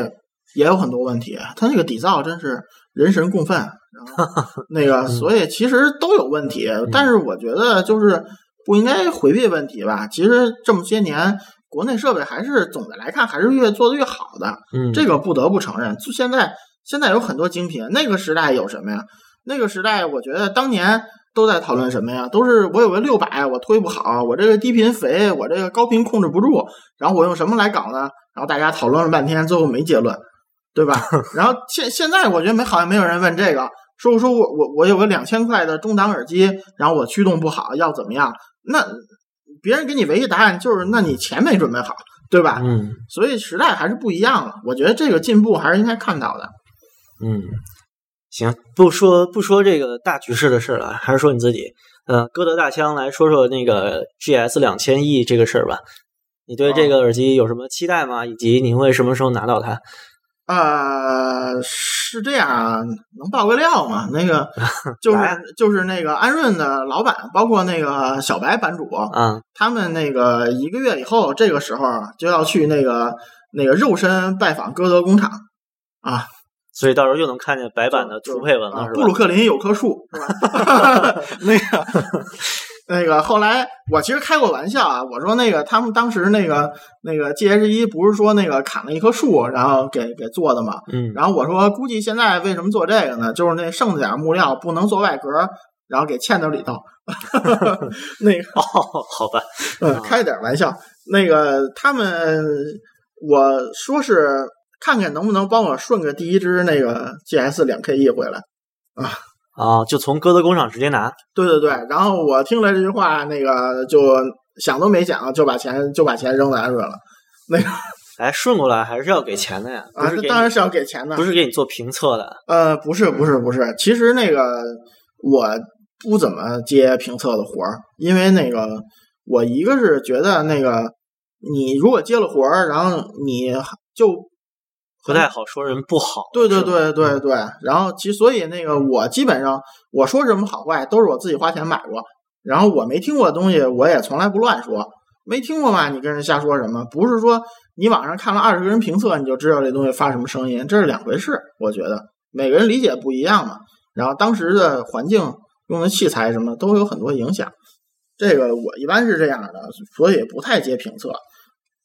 也有很多问题，它那个底噪真是人神共愤，然后 <laughs> 那个所以其实都有问题，但是我觉得就是不应该回避问题吧。其实这么些年，国内设备还是总的来看还是越做的越好的，嗯，这个不得不承认。就现在现在有很多精品，那个时代有什么呀？那个时代我觉得当年。都在讨论什么呀？都是我有个六百，我推不好，我这个低频肥，我这个高频控制不住，然后我用什么来搞呢？然后大家讨论了半天，最后没结论，对吧？<laughs> 然后现现在我觉得没好像没有人问这个，说说我我我有个两千块的中档耳机，然后我驱动不好，要怎么样？那别人给你唯一答案就是，那你钱没准备好，对吧？嗯所以时代还是不一样了。我觉得这个进步还是应该看到的。嗯，行，不说不说这个大局势的事了，还是说你自己。呃，歌德大枪来说说那个 GS 两千亿这个事儿吧。你对这个耳机有什么期待吗？以及你会什么时候拿到它？呃，是这样啊，能爆个料吗？那个 <laughs> 就是就是那个安润的老板，包括那个小白版主，嗯，他们那个一个月以后，这个时候就要去那个那个肉身拜访歌德工厂啊，所以到时候又能看见白版的图配文了，是吧啊布鲁？克林有棵树，是吧？<laughs> 那个那个后来我其实开过玩笑啊，我说那个他们当时那个那个 GH 一不是说那个砍了一棵树，然后给给做的嘛？嗯然后我说估计现在为什么做这个呢？就是那剩下点木料不能做外壳，然后给嵌到里头。<laughs> 那个哦，好吧，嗯，开点玩笑。那个他们，我说是看看能不能帮我顺个第一只那个 GS 两 KE 回来。啊，就从歌德工厂直接拿。对对对，然后我听了这句话，那个就想都没想，就把钱就把钱扔在安润了。那个 <laughs> 哎，顺过来还是要给钱的呀，啊当然是要给钱的。不是给你做评测的。呃，不是不是不是，其实那个我不怎么接评测的活儿，因为那个我一个是觉得那个你如果接了活儿，然后你就不太好说人不好。对对对对对，然后其所以那个我基本上我说什么好坏都是我自己花钱买过，然后我没听过的东西我也从来不乱说，没听过嘛，你跟人瞎说什么？不是说你网上看了二十个人评测你就知道这东西发什么声音，这是两回事。我觉得每个人理解不一样嘛，然后当时的环境、用的器材什么都有很多影响。这个我一般是这样的，所以不太接评测。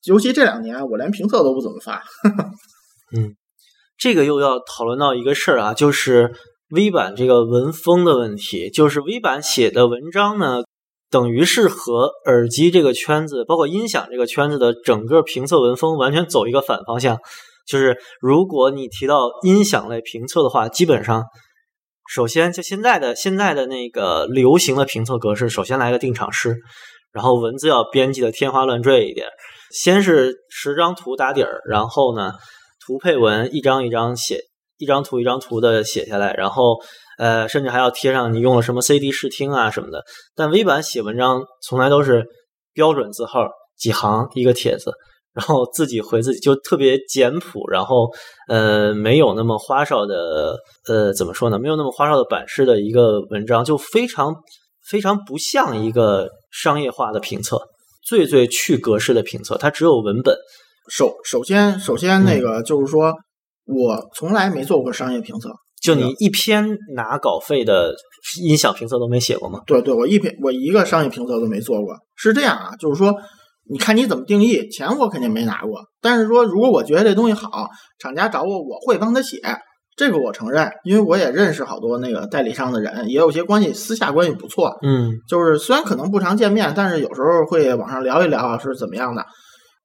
尤其这两年，我连评测都不怎么发。<laughs> 嗯这个又要讨论到一个事儿啊，就是 V 版这个文风的问题。就是 V 版写的文章呢，等于是和耳机这个圈子，包括音响这个圈子的整个评测文风完全走一个反方向。就是如果你提到音响类评测的话，基本上首先就现在的现在的那个流行的评测格式，首先来个定场诗，然后文字要编辑的天花乱坠一点，先是十张图打底儿，然后呢图配文一张一张写，一张图一张图的写下来，然后呃甚至还要贴上你用了什么 CD 试听啊什么的。但 V 版写文章从来都是标准字号几行一个帖子。然后自己回自己就特别简朴，然后呃没有那么花哨的呃怎么说呢？没有那么花哨的版式的一个文章，就非常非常不像一个商业化的评测，最最去格式的评测，它只有文本。首首先首先那个就是说，我从来没做过商业评测。就你一篇拿稿费的音响评测都没写过吗？对对，我一篇我一个商业评测都没做过。是这样啊，就是说，你看你怎么定义，钱我肯定没拿过。但是说，如果我觉得这东西好，厂家找我，我会帮他写，这个我承认，因为我也认识好多那个代理商的人，也有些关系，私下关系不错。嗯就是虽然可能不常见面，但是有时候会网上聊一聊是怎么样的。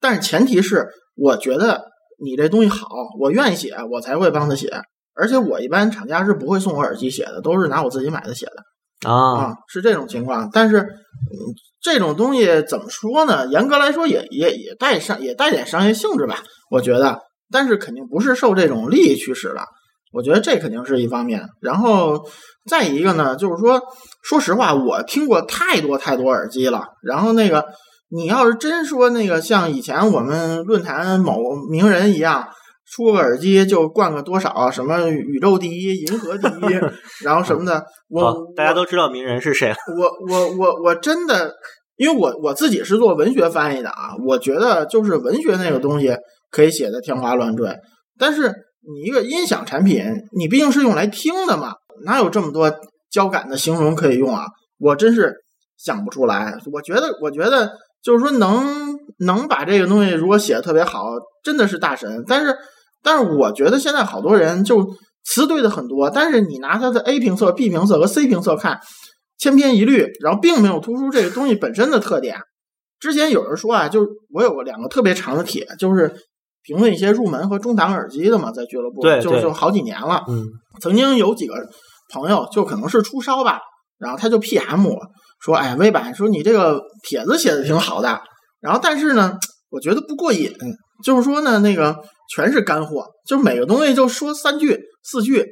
但是前提是，我觉得你这东西好，我愿意写，我才会帮他写。而且我一般厂家是不会送我耳机写的，都是拿我自己买的写的啊啊，是这种情况。但是，嗯，这种东西怎么说呢？严格来说也，也也带商也带点商业性质吧，我觉得。但是肯定不是受这种利益驱使的，我觉得这肯定是一方面。然后再一个呢，就是说，说实话，我听过太多太多耳机了。然后那个，你要是真说那个像以前我们论坛某名人一样，出个耳机就灌个多少什么宇宙第一、银河第一，<laughs> 然后什么的，我好，大家都知道名人是谁了。我我我我真的，因为我我自己是做文学翻译的啊，我觉得就是文学那个东西可以写的天花乱坠，但是你一个音响产品，你毕竟是用来听的嘛，哪有这么多交感的形容可以用啊？我真是想不出来。我觉得，我觉得就是说能能把这个东西如果写的特别好，真的是大神。但是，但是我觉得现在好多人就词对的很多，但是你拿它的 A 评测、B 评测和 C 评测看，千篇一律，然后并没有突出这个东西本身的特点。之前有人说啊，就是我有过两个特别长的帖，就是评论一些入门和中档耳机的嘛，在俱乐部，对对就就好几年了。嗯曾经有几个朋友就可能是出烧吧，然后他就 PM 我说：“哎，微版说你这个帖子写的挺好的，然后但是呢，我觉得不过瘾，就是说呢，那个全是干货，就每个东西就说三句四句。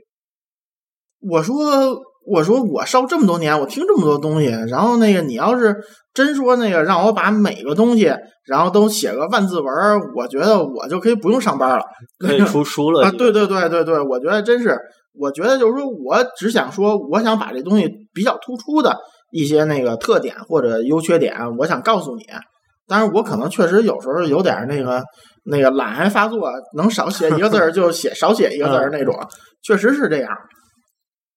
我说我说我烧这么多年，我听这么多东西，然后那个你要是真说那个让我把每个东西然后都写个万字文儿，我觉得我就可以不用上班了。<laughs> ”可以出书了啊，对对对对对，我觉得真是，我觉得就是说我只想说，我想把这东西比较突出的一些那个特点或者优缺点，我想告诉你。但是，我可能确实有时候有点那个那个懒癌发作，能少写一个字儿 <laughs> 就写少写一个字儿那种，确实是这样。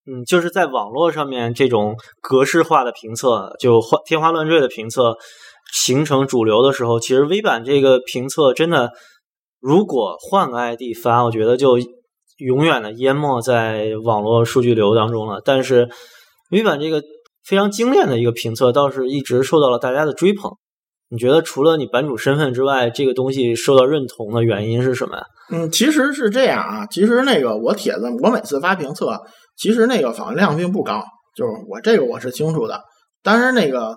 嗯，就是在网络上面这种格式化的评测，就花天花乱坠的评测形成主流的时候，其实微版这个评测真的，如果换个 ID 发，我觉得就永远的淹没在网络数据流当中了。但是微版这个非常精炼的一个评测，倒是一直受到了大家的追捧。你觉得除了你版主身份之外，这个东西受到认同的原因是什么呀？嗯，其实是这样啊，其实那个我帖子，我每次发评测，其实那个访问量并不高，就是我这个我是清楚的。当然那个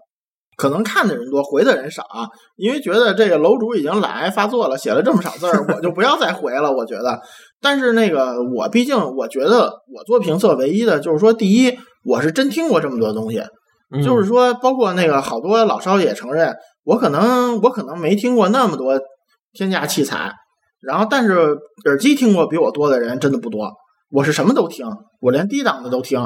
可能看的人多，回的人少啊，因为觉得这个楼主已经懒癌发作了，写了这么少字儿，我就不要再回了。我觉得，但是那个我毕竟我觉得我做评测唯一的就是说，第一，我是真听过这么多东西，嗯就是说，包括那个好多老少也承认，我可能我可能没听过那么多天价器材，然后但是耳机听过比我多的人真的不多。我是什么都听，我连低档的都听，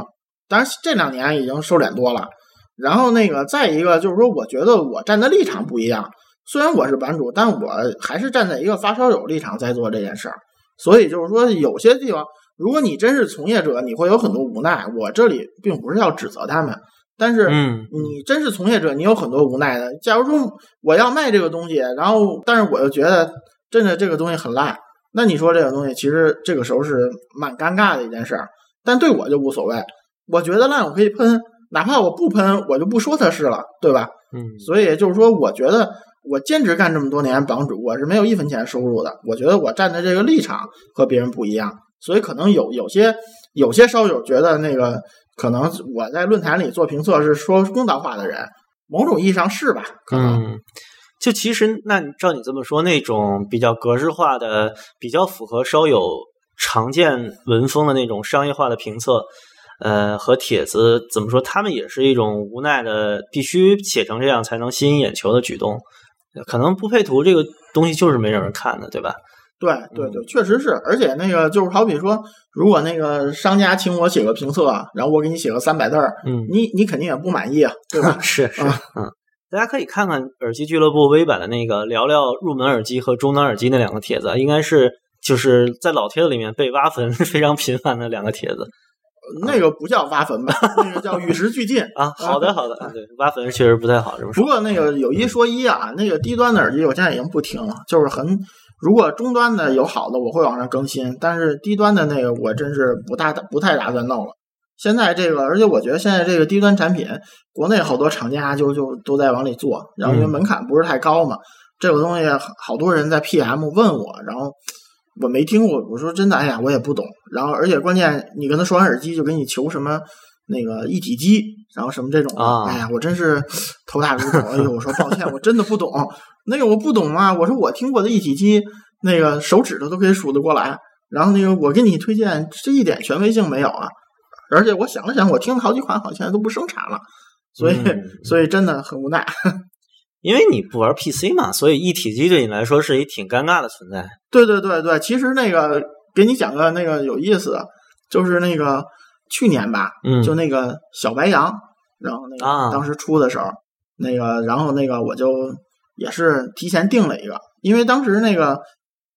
当然这两年已经收敛多了。然后那个再一个就是说，我觉得我站的立场不一样，虽然我是版主，但我还是站在一个发烧友立场在做这件事儿。所以就是说，有些地方，如果你真是从业者，你会有很多无奈。我这里并不是要指责他们，但是嗯你真是从业者，你有很多无奈的。假如说我要卖这个东西，然后但是我又觉得真的这个东西很烂，那你说这个东西其实这个时候是蛮尴尬的一件事儿。但对我就无所谓，我觉得烂我可以喷，哪怕我不喷，我就不说它是了，对吧？嗯所以就是说，我觉得我兼职干这么多年榜主，我是没有一分钱收入的。我觉得我站在这个立场和别人不一样，所以可能有有些有些烧友觉得那个可能我在论坛里做评测是说公道话的人，某种意义上是吧？嗯，就其实那照你这么说，那种比较格式化的、比较符合烧友常见文风的那种商业化的评测，呃，和帖子怎么说，他们也是一种无奈的，必须写成这样才能吸引眼球的举动。可能不配图这个东西就是没有人看的，对吧？对对对，确实是。而且那个就是好比说，如果那个商家请我写个评测，然后我给你写个三百字儿，嗯，你你肯定也不满意啊，对吧？<laughs> 是是，啊嗯，<laughs> 大家可以看看耳机俱乐部微版的那个聊聊入门耳机和中端耳机那两个帖子，应该是就是在老帖子里面被挖坟 <laughs> 非常频繁的两个帖子那个不叫挖坟吧，那个叫与时俱进。啊。好的好的，啊对，挖坟确实不太好是不是。不过那个有一说一啊，那个低端的耳机我现在已经不听了，就是很如果中端的有好的，我会往上更新，但是低端的那个我真是不大不太打算弄了。现在这个，而且我觉得现在这个低端产品，国内好多厂家就就都在往里做，然后因为门槛不是太高嘛，这个东西好多人在 PM 问我，然后我没听过，我说真的，哎呀，我也不懂。然后而且关键你跟他说完耳机，就给你求什么那个一体机，然后什么这种的，啊哎呀，我真是头大如斗。哎呦，我说抱歉，我真的不懂，那个我不懂啊。我说我听过的一体机，那个手指头都可以数得过来。然后那个我给你推荐，这一点权威性没有啊。而且我想了想，我听了好几款，好像现在都不生产了，所以、嗯所以真的很无奈。<laughs> 因为你不玩 PC 嘛，所以一体机对你来说是一挺尴尬的存在。对对对对，其实那个给你讲个那个有意思的，就是那个去年吧，嗯，就那个小白羊，然后那个、啊当时出的时候，那个然后那个我就也是提前订了一个，因为当时那个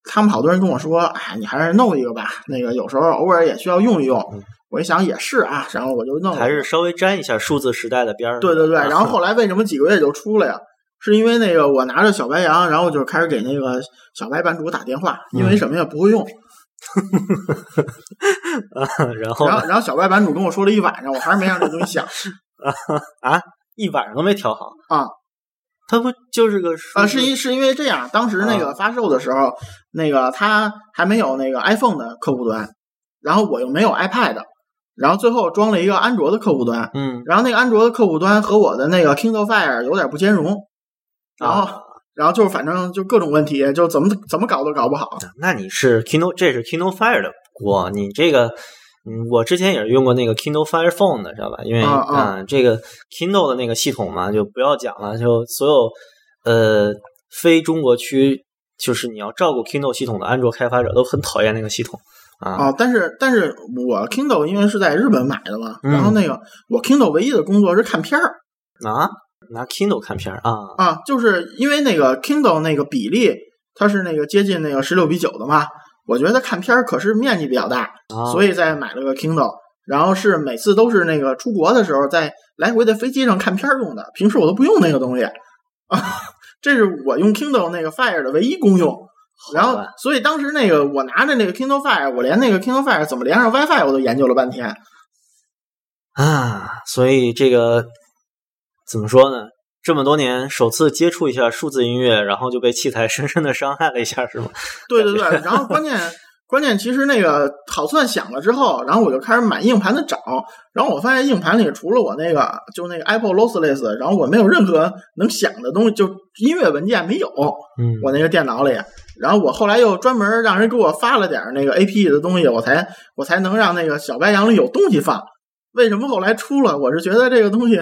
他们好多人跟我说，哎，你还是弄一个吧，那个有时候偶尔也需要用一用。嗯我一想也是啊，然后我就弄了。还是稍微沾一下数字时代的边儿。对对对，啊然后后来为什么几个月就出了呀？是因为那个我拿着小白羊，然后就开始给那个小白版主打电话，因为嗯什么呀不会用。<laughs> 啊，然后然后然后小白版主跟我说了一晚上，我还是没让这东西响。<laughs> 啊，一晚上都没调好啊。它不就是个啊，是因是因为这样，当时那个发售的时候，那个它还没有那个 iPhone 的客户端，然后我又没有 iPad，然后最后装了一个安卓的客户端，嗯，然后那个安卓的客户端和我的那个 Kindle Fire 有点不兼容，然后、啊然后就是反正就各种问题，就怎么怎么搞都搞不好。那你是 Kindle，这是 Kindle Fire 的锅，你这个。嗯，我之前也是用过那个 Kindle Fire Phone 的，知道吧？因为啊这个 Kindle 的那个系统嘛，就不要讲了，就所有呃非中国区，就是你要照顾 Kindle 系统的安卓开发者都很讨厌那个系统啊。啊，但是但是我 Kindle 因为是在日本买的嘛，嗯然后那个我 Kindle 唯一的工作是看片儿啊，拿 Kindle 看片儿啊，啊，就是因为那个 Kindle 那个比例它是那个接近那个十六比九的嘛，我觉得看片儿可是面积比较大，啊所以再买了个 Kindle，然后是每次都是那个出国的时候在来回的飞机上看片儿用的，平时我都不用那个东西啊，这是我用 Kindle 那个 Fire 的唯一功用。然后，所以当时那个我拿着那个 Kindle Fire，我连那个 Kindle Fire 怎么连上 WiFi 我都研究了半天。啊，所以这个怎么说呢？这么多年首次接触一下数字音乐，然后就被器材深深的伤害了一下，是吗？对对对，然后关键关键其实那个好算响了之后，然后我就开始买硬盘的找，然后我发现硬盘里除了我那个就那个 Apple Lossless，然后我没有任何能响的东西，就音乐文件没有，嗯，我那个电脑里。然后我后来又专门让人给我发了点那个 APE 的东西，我才我才能让那个小白杨里有东西放。为什么后来出了？我是觉得这个东西，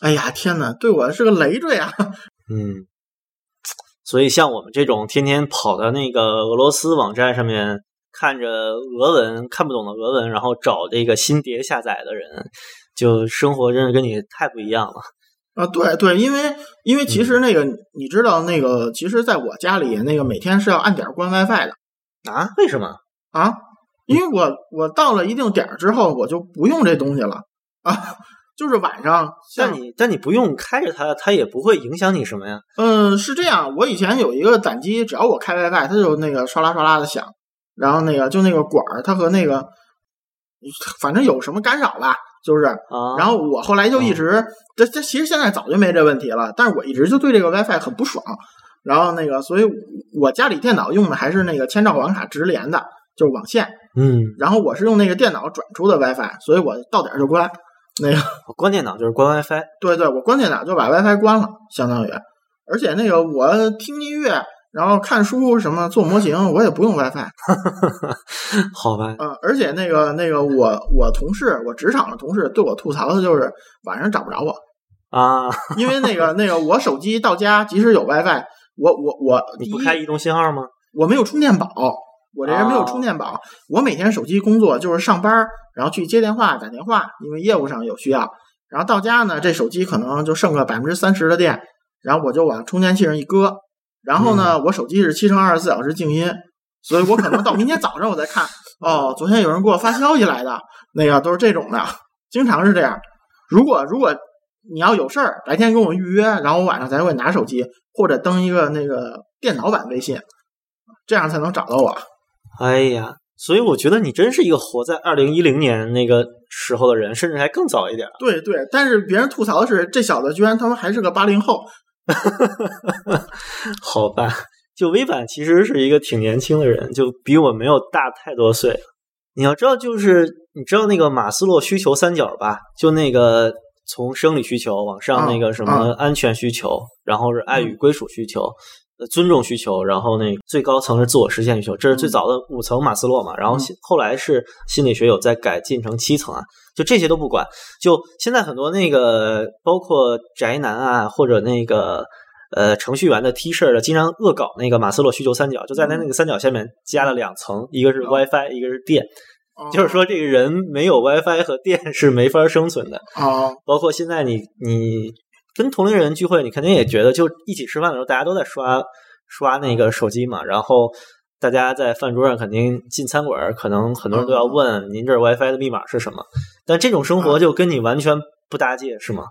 哎呀天哪，对我是个累赘啊！<laughs> 嗯，所以像我们这种天天跑到那个俄罗斯网站上面。看着俄文看不懂的俄文，然后找这个新碟下载的人，就生活真是跟你太不一样了啊！对对，因为因为其实那个你知道那个，其实在我家里那个每天是要按点关 WiFi 的啊？为什么啊？因为我我到了一定点儿之后，我就不用这东西了啊，就是晚上。但你但你不用开着它，它也不会影响你什么呀？嗯，是这样。我以前有一个胆机，只要我开 WiFi，它就那个唰啦唰啦的响。然后那个就那个管儿，它和那个反正有什么干扰吧，就是。然后我后来就一直，这这其实现在早就没这问题了，但是我一直就对这个 WiFi 很不爽。然后那个，所以我家里电脑用的还是那个千兆网卡直连的，就是网线。嗯。然后我是用那个电脑转出的 WiFi，所以我到点就关。那个我关电脑就是关 WiFi。对对，我关电脑就把 WiFi 关了，相当于。而且那个我听音乐。然后看书什么做模型，我也不用 WiFi，<laughs> 好吧？嗯，而且那个那个我我同事，我职场的同事对我吐槽的就是晚上找不着我啊，因为那个那个我手机到家即使有 WiFi，我我我你不开移动信号吗？我没有充电宝，我这人没有充电宝，我每天手机工作就是上班，然后去接电话打电话，因为业务上有需要，然后到家呢，这手机可能就剩个百分之三十的电，然后我就往充电器上一搁。然后呢，我手机是七乘二十四小时静音，所以我可能到明天早上我再看。哦，昨天有人给我发消息来的，那个都是这种的，经常是这样。如果如果你要有事儿，白天跟我预约，然后我晚上才会拿手机或者登一个那个电脑版微信，这样才能找到我。哎呀，所以我觉得你真是一个活在二零一零年那个时候的人，甚至还更早一点。对对，但是别人吐槽的是，这小子居然他妈还是个八零后。<laughs> 好吧，就微版其实是一个挺年轻的人，就比我没有大太多岁。你要知道，就是你知道那个马斯洛需求三角吧？就那个从生理需求往上，那个什么安全需求，然后是爱与归属需求。尊重需求，然后那最高层是自我实现需求，这是最早的五层马斯洛嘛？然后后来是心理学有在改进成七层啊，就这些都不管。就现在很多那个包括宅男啊，或者那个呃程序员的 T 恤的，经常恶搞那个马斯洛需求三角，就在他那个三角下面加了两层，一个是 WiFi，一个是电，就是说这个人没有 WiFi 和电是没法生存的啊。包括现在你你。跟同龄人聚会，你肯定也觉得，就一起吃饭的时候，大家都在刷刷那个手机嘛。然后大家在饭桌上肯定进餐馆，可能很多人都要问您这 WiFi 的密码是什么。但这种生活就跟你完全不搭界，是吗？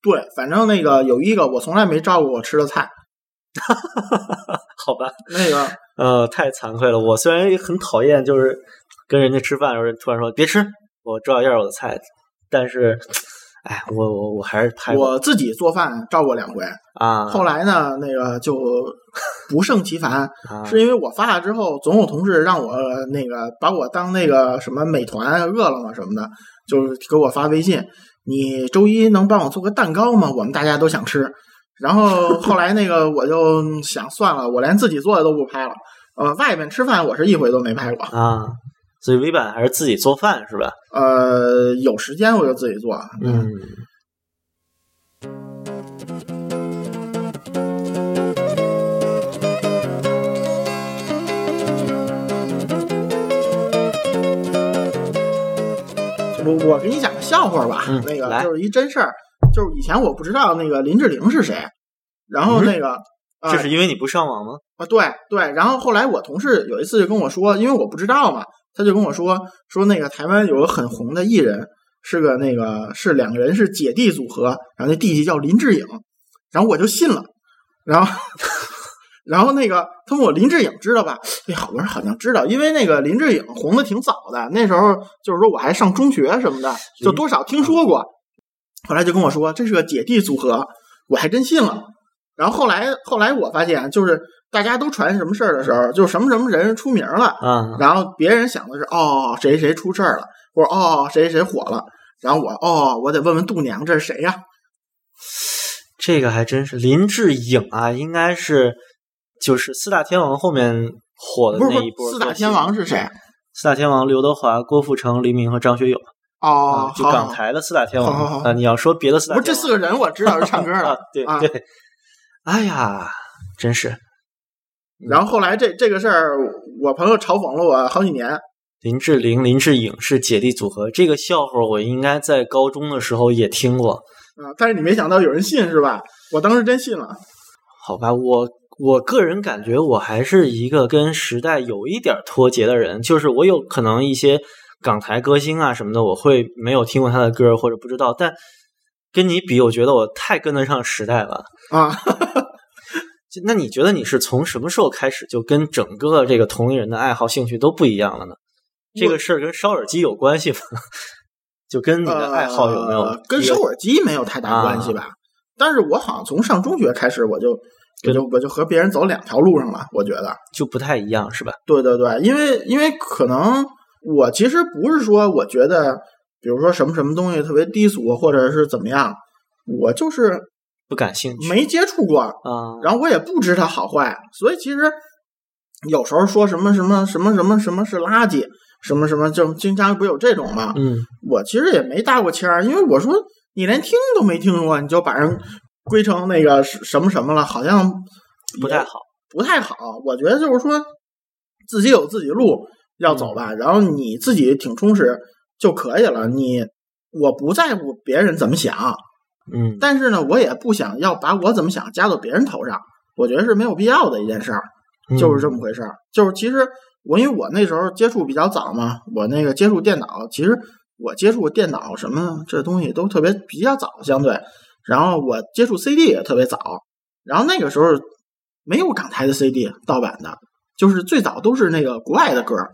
对，反正那个有一个我从来没照顾我吃的菜，<laughs> 好吧？那个呃，太惭愧了。我虽然很讨厌，就是跟人家吃饭的时候突然说别吃，我照一下我的菜，但是。哎，我我我还是拍我自己做饭照过两回啊。后来呢，那个就不胜其烦，<laughs> 是因为我发了之后，总有同事让我那个把我当那个什么美团、饿了么什么的，就是给我发微信，你周一能帮我做个蛋糕吗？我们大家都想吃。然后后来那个我就想算了，我连自己做的都不拍了。呃，外面吃饭我是一回都没拍过啊。所以微版还是自己做饭是吧？呃，有时间我就自己做。嗯。我我给你讲个笑话吧，那个就是一真事儿，就是以前我不知道那个林志玲是谁，然后那个这是因为你不上网吗？啊，对对，然后后来我同事有一次就跟我说，因为我不知道嘛。他就跟我说说那个台湾有个很红的艺人，是个那个是两个人是姐弟组合，然后那弟弟叫林志颖，然后我就信了，然后 <laughs> 然后那个他问我林志颖知道吧？哎，我说好像知道，因为那个林志颖红的挺早的，那时候就是说我还上中学什么的，就多少听说过。后来就跟我说这是个姐弟组合，我还真信了。然后后来后来我发现，就是大家都传什么事儿的时候，就什么什么人出名了，啊，然后别人想的是哦谁谁出事儿了，或者哦谁谁火了，然后我哦我得问问度娘这是谁呀、这个还真是林志颖啊，应该是就是四大天王后面火的那一波。四大天王是谁？？四大天王刘德华、郭富城、黎明和张学友哦啊，，就港台的四大天王啊。你要说别的四大不天王，是这四个人我知道是唱歌 <laughs> 啊的，，啊对对。哎呀，真是然后后来这这个事儿，我朋友嘲讽了我好几年。林志玲、林志颖是姐弟组合，这个笑话我应该在高中的时候也听过。啊，但是你没想到有人信是吧？我当时真信了。好吧，我我个人感觉我还是一个跟时代有一点脱节的人，就是我有可能一些港台歌星啊什么的，我会没有听过他的歌或者不知道，但跟你比，我觉得我太跟得上时代了。啊，就那你觉得你是从什么时候开始就跟整个这个同龄人的爱好兴趣都不一样了呢？这个事儿跟烧耳机有关系吗？<laughs> 就跟你的爱好有没有呃、跟烧耳机没有太大关系吧？但是我好像从上中学开始，我就我就我就和别人走两条路上了。我觉得，就不太一样是吧？对对对，因为因为可能我其实不是说我觉得，比如说什么什么东西特别低俗，或者是怎么样，我就是不感兴趣没接触过，啊？然后我也不知它好坏，所以其实有时候说什么什么什么什么什么是垃圾，什么什么就经常不有这种吗？嗯，我其实也没搭过腔儿，因为我说你连听都没听过，你就把人归成那个什什么什么了，好像不太好。不太好。我觉得就是说自己有自己路要走吧，然后你自己挺充实就可以了。你我不在乎别人怎么想，嗯，但是呢，我也不想要把我怎么想加到别人头上，我觉得是没有必要的一件事儿。就是这么回事儿。就是其实我因为我那时候接触比较早嘛，我那个接触电脑，其实我接触电脑什么这东西都特别比较早，相对。然后我接触 CD 也特别早，然后那个时候没有港台的 CD 盗版的，就是最早都是那个国外的歌儿。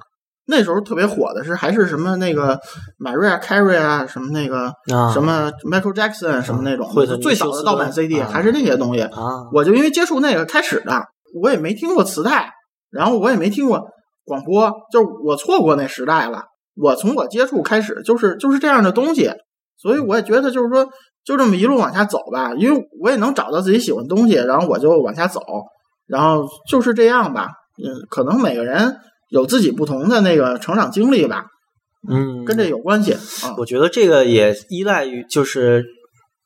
那时候特别火的是还是什么那个 Mariah Carey 啊，什么那个啊什么 Michael Jackson 什么那种，最早的盗版 CD 啊还是那些东西。啊，我就因为接触那个开始的，我也没听过磁带，然后我也没听过广播，就是我错过那时代了。我从我接触开始就是就是这样的东西，所以我也觉得就是说就这么一路往下走吧，因为我也能找到自己喜欢的东西，然后我就往下走，然后就是这样吧。嗯，可能每个人有自己不同的那个成长经历吧，嗯，跟这有关系啊。我觉得这个也依赖于，就是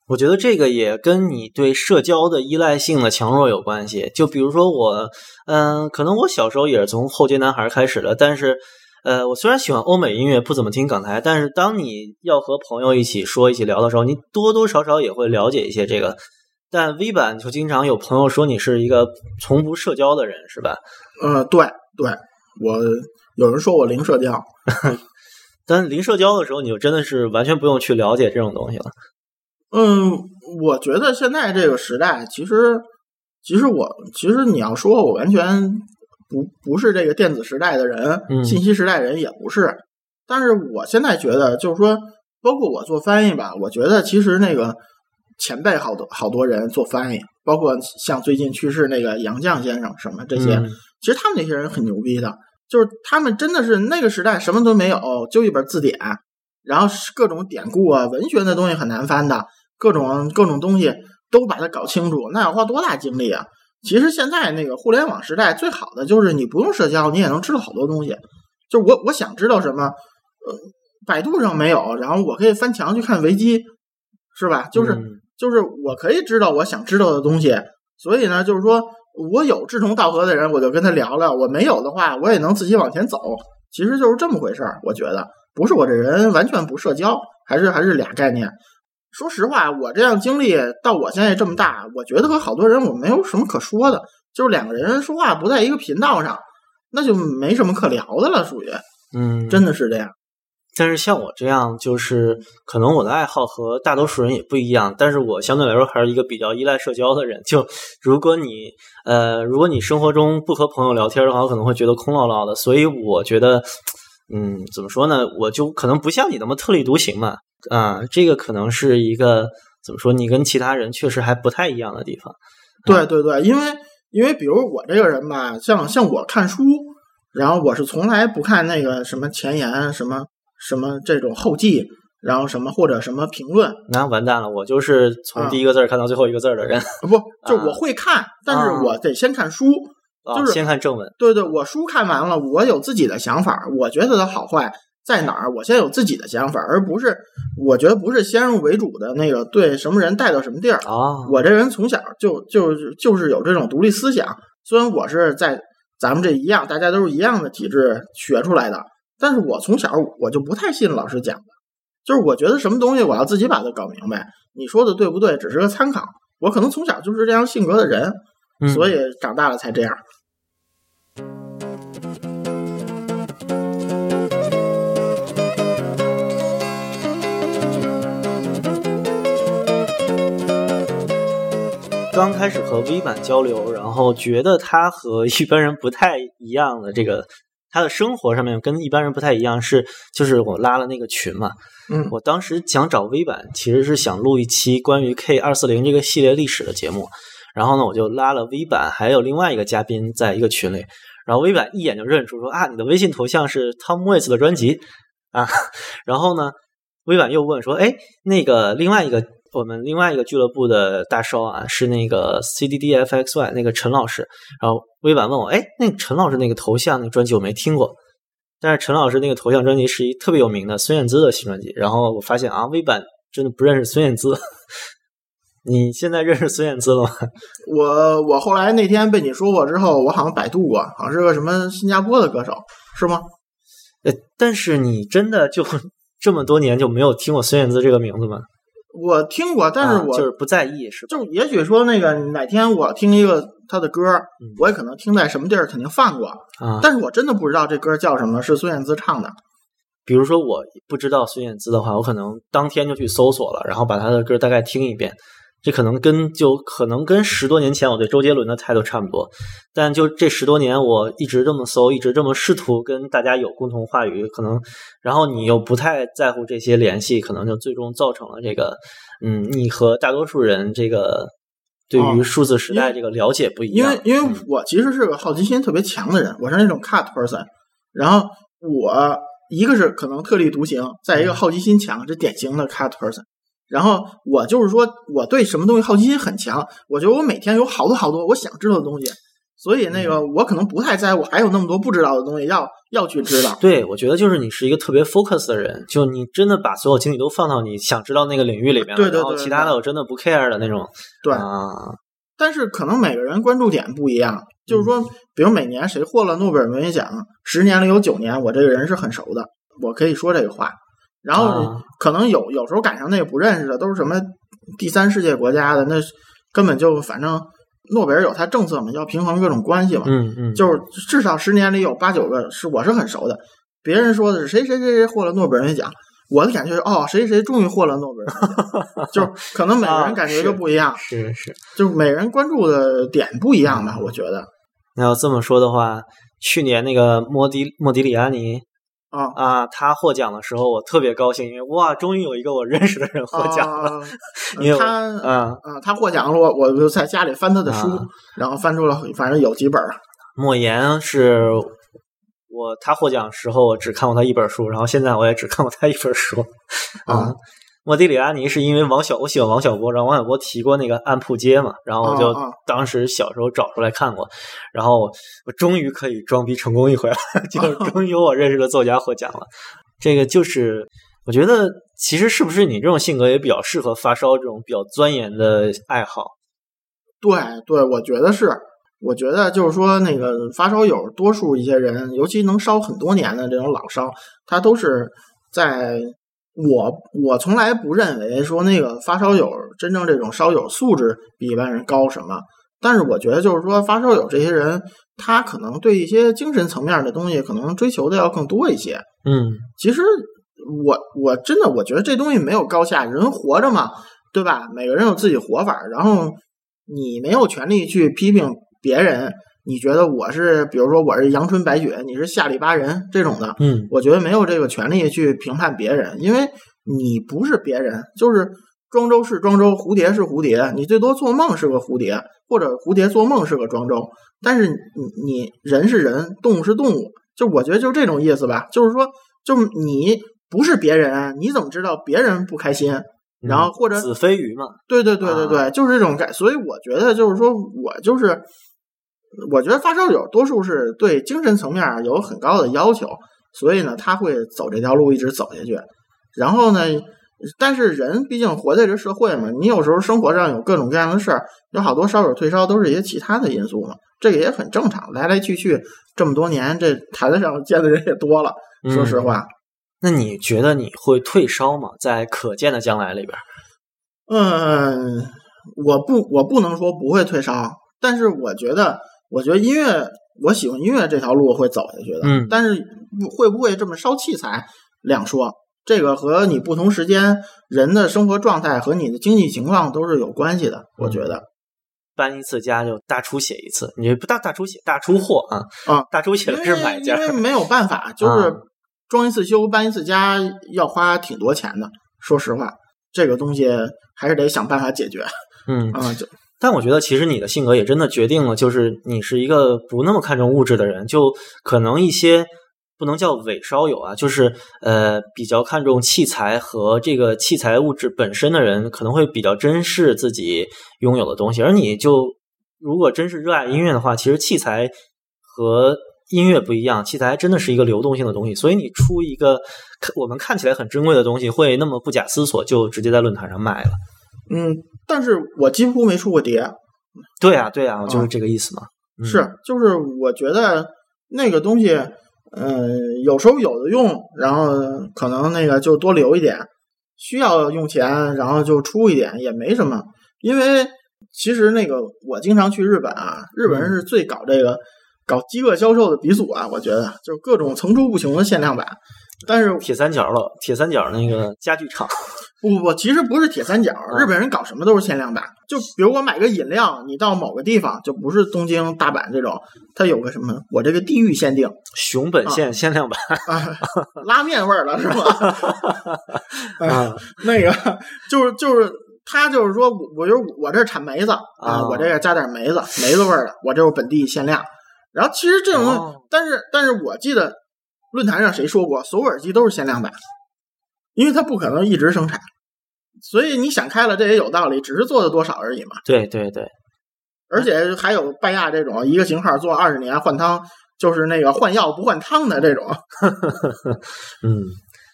我觉得这个也跟你对社交的依赖性的强弱有关系。就比如说我，嗯、可能我小时候也是从后街男孩开始的，但是。呃，我虽然喜欢欧美音乐，不怎么听港台，但是当你要和朋友一起说、一起聊的时候，你多多少少也会了解一些这个。但 V 版就经常有朋友说你是一个从不社交的人，是吧？呃，对对，我有人说我零社交，<laughs> 但零社交的时候，你就真的是完全不用去了解这种东西了。嗯，我觉得现在这个时代，其实，其实我，其实你要说我完全不不是这个电子时代的人，嗯信息时代人也不是。但是我现在觉得，就是说，包括我做翻译吧，我觉得其实那个前辈好多好多人做翻译，包括像最近去世那个杨绛先生什么这些，嗯其实他们那些人很牛逼的，就是他们真的是那个时代什么都没有，就一本字典，然后各种典故啊，文学的东西很难翻的，各种各种东西都把它搞清楚，那要花多大精力啊！其实现在那个互联网时代最好的就是你不用社交，你也能知道好多东西。就是我我想知道什么，呃，百度上没有，然后我可以翻墙去看维基，是吧？就是、嗯就是我可以知道我想知道的东西，所以呢，就是说我有志同道合的人，我就跟他聊聊；我没有的话，我也能自己往前走。其实就是这么回事儿，我觉得不是我这人完全不社交，还是还是俩概念。说实话，我这样经历到我现在这么大，我觉得和好多人我没有什么可说的，就是两个人说话不在一个频道上，那就没什么可聊的了，属于嗯，真的是这样。但是像我这样，就是可能我的爱好和大多数人也不一样，但是我相对来说还是一个比较依赖社交的人。就如果你呃，如果你生活中不和朋友聊天的话，我可能会觉得空落落的。所以我觉得，嗯，怎么说呢？我就可能不像你那么特立独行嘛。啊，这个可能是一个怎么说？你跟其他人确实还不太一样的地方。对对对，因为因为比如我这个人吧，像像我看书，然后我是从来不看那个什么前言，什么什么这种后记，然后什么或者什么评论，那完蛋了，我就是从啊第一个字儿看到最后一个字儿的人。不 <laughs> 就我会看，但是我得先看书。啊就是先看正文。对对，我书看完了，我有自己的想法，我觉得它好坏在哪儿，我先有自己的想法，而不是我觉得不是先入为主的那个对什么人带到什么地儿。啊，我这人从小就就就是有这种独立思想，虽然我是在咱们这一样，大家都是一样的体制学出来的，但是我从小我就不太信老师讲的，就是我觉得什么东西我要自己把它搞明白，你说的对不对只是个参考，我可能从小就是这样性格的人，嗯所以长大了才这样。刚开始和 V 版交流，然后觉得他和一般人不太一样的这个，他的生活上面跟一般人不太一样，是就是我拉了那个群嘛，嗯。我当时想找 V 版，其实是想录一期关于 K 二四零这个系列历史的节目，然后呢，我就拉了 V 版，还有另外一个嘉宾在一个群里，然后 V 版一眼就认出说啊，你的微信头像是 Tom Waits 的专辑。啊，<laughs> 然后呢，微版又问说，哎，那个另外一个我们另外一个俱乐部的大烧啊，是那个 CDDFXY 那个陈老师，然后微版问我，哎，那陈老师那个头像那个专辑我没听过。但是陈老师那个头像专辑是一特别有名的孙燕姿的新专辑，然后我发现啊，微版真的不认识孙燕姿。<laughs> 你现在认识孙燕姿了吗？我我后来那天被你说过之后，我好像百度过，好像是个什么新加坡的歌手，是吗？呃，但是你真的就 <laughs> 这么多年就没有听过孙燕姿这个名字吗？我听过，但是我、啊就是不在意，是吧？就也许说那个哪天我听一个他的歌，嗯我也可能听在什么地儿肯定放过，啊，但是我真的不知道这歌叫什么，是孙燕姿唱的。比如说我不知道孙燕姿的话，我可能当天就去搜索了，然后把她的歌大概听一遍。这可能跟就可能跟十多年前我对周杰伦的态度差不多，但就这十多年我一直这么搜，一直这么试图跟大家有共同话语，可能然后你又不太在乎这些联系，可能就最终造成了这个，嗯，你和大多数人这个对于数字时代这个了解不一样。因为因为嗯我其实是个好奇心特别强的人，我是那种 cut person，然后我一个是可能特立独行，再一个好奇心强，这典型的 cut person。然后我就是说，我对什么东西好奇心很强，我觉得我每天有好多好多我想知道的东西，所以那个我可能不太在乎，还有那么多不知道的东西要要去知道。对，我觉得就是你是一个特别 focus 的人，就你真的把所有精力都放到你想知道那个领域里面了，对对然后对对其他的我真的不 care 的那种。对，啊，但是可能每个人关注点不一样，就是说，比如每年谁获了诺贝尔文学奖，十年里有九年我这个人是很熟的，我可以说这个话。然后啊。可能有有时候赶上那个不认识的，都是什么第三世界国家的，那根本就反正诺贝尔有他政策嘛，要平衡各种关系嘛，嗯嗯，就是至少十年里有八九个是我是很熟的。别人说的是谁谁谁谁获了诺贝尔文学奖，我的感觉是哦，谁谁终于获了诺贝尔。<laughs> 就是可能每个人感觉就不一样，是是。就是每人关注的点不一样吧，我觉得。那要这么说的话，去年那个莫迪莫迪里安尼啊。啊，他获奖的时候，我特别高兴，因为哇，终于有一个我认识的人获奖了。啊 <laughs> 因为他啊，啊，他获奖了，我我就在家里翻他的书，啊然后翻出了，反正有几本莫言是我他获奖时候我只看过他一本书，然后现在我也只看过他一本书啊。莫迪里阿尼是因为王小我喜欢王小波，然后王小波提过那个暗铺街嘛，然后我就当时小时候找出来看过，然后我终于可以装逼成功一回了，<laughs> 就 <laughs> 终于有我认识的作家获奖了。这个就是我觉得其实是不是你这种性格也比较适合发烧这种比较钻研的爱好？对对，我觉得是，我觉得就是说那个发烧友，多数一些人，尤其能烧很多年的这种老烧，他都是在我我从来不认为说那个发烧友真正这种烧友素质比一般人高什么，但是我觉得就是说发烧友这些人，他可能对一些精神层面的东西可能追求的要更多一些。嗯其实我我真的我觉得这东西没有高下，人活着嘛，对吧？每个人有自己活法，然后你没有权利去批评别人。你觉得我是，比如说我是阳春白雪，你是下里巴人这种的，嗯我觉得没有这个权利去评判别人，因为你不是别人，就是庄周是庄周，蝴蝶是蝴蝶，你最多做梦是个蝴蝶，或者蝴蝶做梦是个庄周，但是你你人是人，动物是动物，就我觉得就这种意思吧，就是说，就你不是别人，你怎么知道别人不开心？然后或者子非鱼嘛，对对对对对，就是这种感。所以我觉得就是说我就是，我觉得发烧友多数是对精神层面有很高的要求，所以呢他会走这条路一直走下去。然后呢，但是人毕竟活在这社会嘛，你有时候生活上有各种各样的事儿，有好多烧友退烧都是一些其他的因素嘛，这个也很正常。来来去去这么多年，这台子上见的人也多了，说实话。那你觉得你会退烧吗？在可见的将来里边？嗯，我不，我不能说不会退烧，但是我觉得，我觉得音乐，我喜欢音乐这条路会走下去的。嗯，但是会不会这么烧器材两说，这个和你不同时间人的生活状态和你的经济情况都是有关系的。我觉得搬一次家就大出血一次，你不大大出血，大出货啊啊，大出血的是买家，因为没有办法，就是装一次修、搬一次家要花挺多钱的。说实话，这个东西还是得想办法解决。嗯啊，就但我觉得其实你的性格也真的决定了，就是你是一个不那么看重物质的人，就可能一些不能叫伪烧友啊，就是呃比较看重器材和这个器材物质本身的人，可能会比较珍视自己拥有的东西，而你就如果真是热爱音乐的话，其实器材和音乐不一样，器材真的是一个流动性的东西，所以你出一个我们看起来很珍贵的东西，会那么不假思索就直接在论坛上卖了。嗯，但是我几乎没出过碟。对啊，对啊，就是这个意思嘛。嗯、是，就是我觉得那个东西，呃，有时候有的用，然后可能那个就多留一点，需要用钱，然后就出一点也没什么。因为其实那个我经常去日本啊，日本人是最搞这个。搞饥饿销售的鼻祖啊，我觉得就各种层出不穷的限量版。但是铁三角了，铁三角那个家具厂，不不不，其实不是铁三角，日本人搞什么都是限量版。就比如我买个饮料，你到某个地方，就不是东京、大阪这种，它有个什么，我这个地域限定，熊本县限量版，啊、<laughs> 拉面味儿了是吧？啊，<laughs> 那个就是就是。他就是说，我就我这产梅子啊，我这个加点梅子，梅子味儿的，我这是本地限量。然后其实这种，哦、但是但是我记得论坛上谁说过，所有耳机都是限量版，因为它不可能一直生产，所以你想开了，这也有道理，只是做的多少而已嘛。对对对，而且还有拜亚这种一个型号做二十年换汤，就是那个换药不换汤的这种。<laughs> 嗯，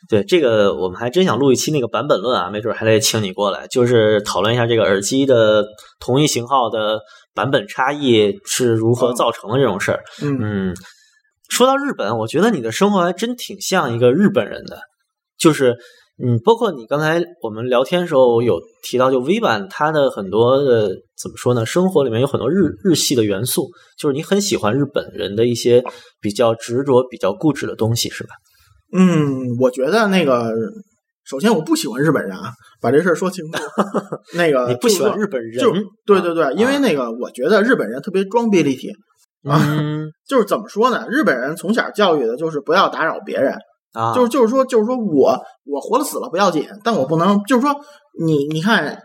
对，这个我们还真想录一期那个版本论啊，没准还得请你过来，就是讨论一下这个耳机的同一型号的。版本差异是如何造成的这种事儿？嗯嗯，说到日本，我觉得你的生活还真挺像一个日本人的，就是嗯，包括你刚才我们聊天的时候有提到，就 V 版它的很多的怎么说呢？生活里面有很多日日系的元素，就是你很喜欢日本人的一些比较执着、比较固执的东西，是吧？嗯，我觉得那个。首先，我不喜欢日本人啊，把这事儿说清楚。<laughs> 那个你不喜欢日本人，就对对对，因为那个我觉得日本人特别装逼立体啊，<laughs> 就是怎么说呢？日本人从小教育的就是不要打扰别人啊，就是就是说就是说我我活了死了不要紧，但我不能就是说你你看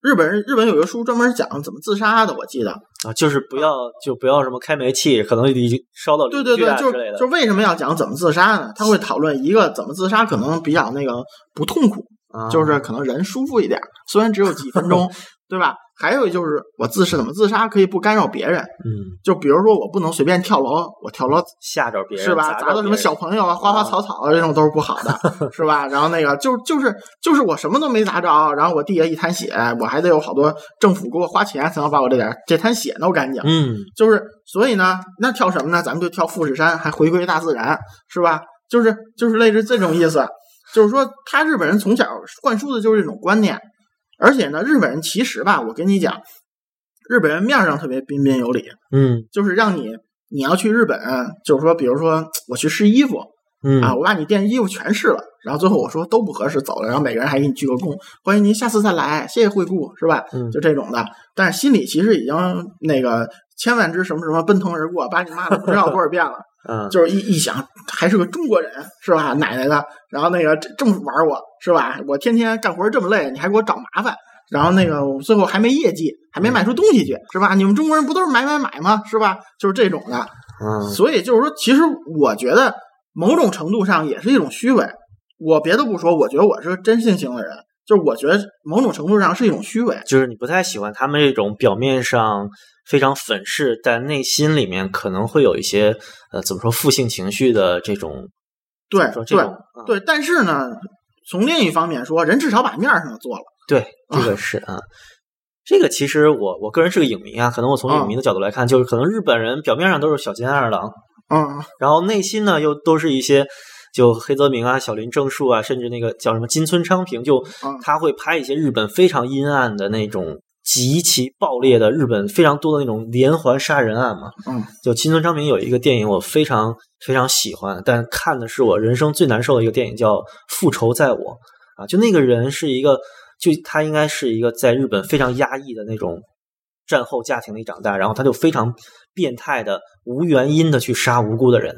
日本人日本有个书专门讲怎么自杀的，我记得啊，就是不要就不要什么开煤气，可能已经烧到对对对，就。就为什么要讲怎么自杀呢？他会讨论一个怎么自杀可能比较那个不痛苦，啊、就是可能人舒服一点，虽然只有几分钟，对吧？还有就是我自是怎么自杀可以不干扰别人，嗯，就比如说我不能随便跳楼，我跳楼吓着别人是吧？砸到什么小朋友啊、花花草草啊这种都是不好的，<laughs> 是吧？然后那个就就是就是我什么都没砸着，然后我地下一滩血，我还得有好多政府给我花钱才能把我这点这滩血弄干净，嗯，就是所以呢，那跳什么呢？咱们就跳富士山，还回归大自然，是吧？就是就是类似这种意思，就是说他日本人从小灌输的就是这种观念。而且呢，日本人其实吧，我跟你讲，日本人面上特别彬彬有礼，嗯，就是让你你要去日本，就是说，比如说我去试衣服，嗯啊，我把你店衣服全试了，然后最后我说都不合适走了，然后每个人还给你鞠个躬，欢迎您下次再来，谢谢惠顾，是吧？嗯就这种的，但是心里其实已经那个千万只什么什么奔腾而过，把你骂了不知道多少遍了。<laughs> 嗯，就是一一想，还是个中国人是吧？奶奶的，然后那个这这么玩我是吧？我天天干活这么累，你还给我找麻烦，然后那个我最后还没业绩，还没卖出东西去，是吧？你们中国人不都是买买买吗？是吧？就是这种的。嗯，所以就是说，其实我觉得某种程度上也是一种虚伪。我别的不说，我觉得我是个真性情的人，就是我觉得某种程度上是一种虚伪。就是你不太喜欢他们这种表面上非常粉饰，但内心里面可能会有一些呃怎么说负性情绪的这种，对对说这种嗯对，但是呢，从另一方面说，人至少把面儿上做了。对，这个是啊。这个其实我我个人是个影迷啊，可能我从影迷的角度来看，就是可能日本人表面上都是小金二郎，嗯，然后内心呢又都是一些就黑泽明啊、小林正树啊，甚至那个叫什么金村昌平，就嗯他会拍一些日本非常阴暗的那种极其暴烈的日本非常多的那种连环杀人案嘛。嗯，就青村昌明有一个电影我非常非常喜欢，但看的是我人生最难受的一个电影，叫《复仇在我》啊，就那个人是一个，就他应该是一个在日本非常压抑的那种战后家庭里长大，然后他就非常变态的、无原因的去杀无辜的人。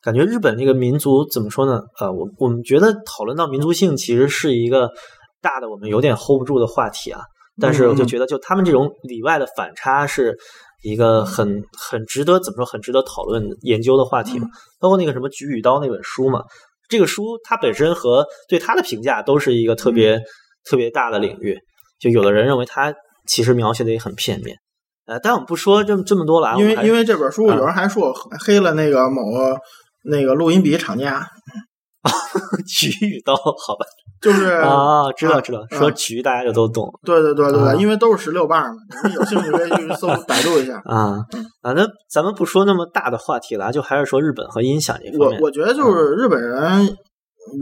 感觉日本这个民族怎么说呢？呃，我我们觉得讨论到民族性，其实是一个大的我们有点 hold 不住的话题啊。但是我就觉得，就他们这种里外的反差是一个很很值得怎么说，很值得讨论研究的话题嘛。包括那个什么《菊与刀》那本书嘛，这个书它本身和对它的评价都是一个特别、特别大的领域。就有的人认为它其实描写的也很片面，呃，但我们不说这么这么多了因为因为这本书啊有人还说我黑了那个某个那个录音笔厂家，<laughs> 菊与刀，好吧，就是啊，知道知道，啊说局大家就都懂对对对对啊对，因为都是十六瓣嘛，你们有兴趣可以去搜百度一下。啊啊。那咱们不说那么大的话题了啊，就还是说日本和音响这方面。我我觉得就是日本人，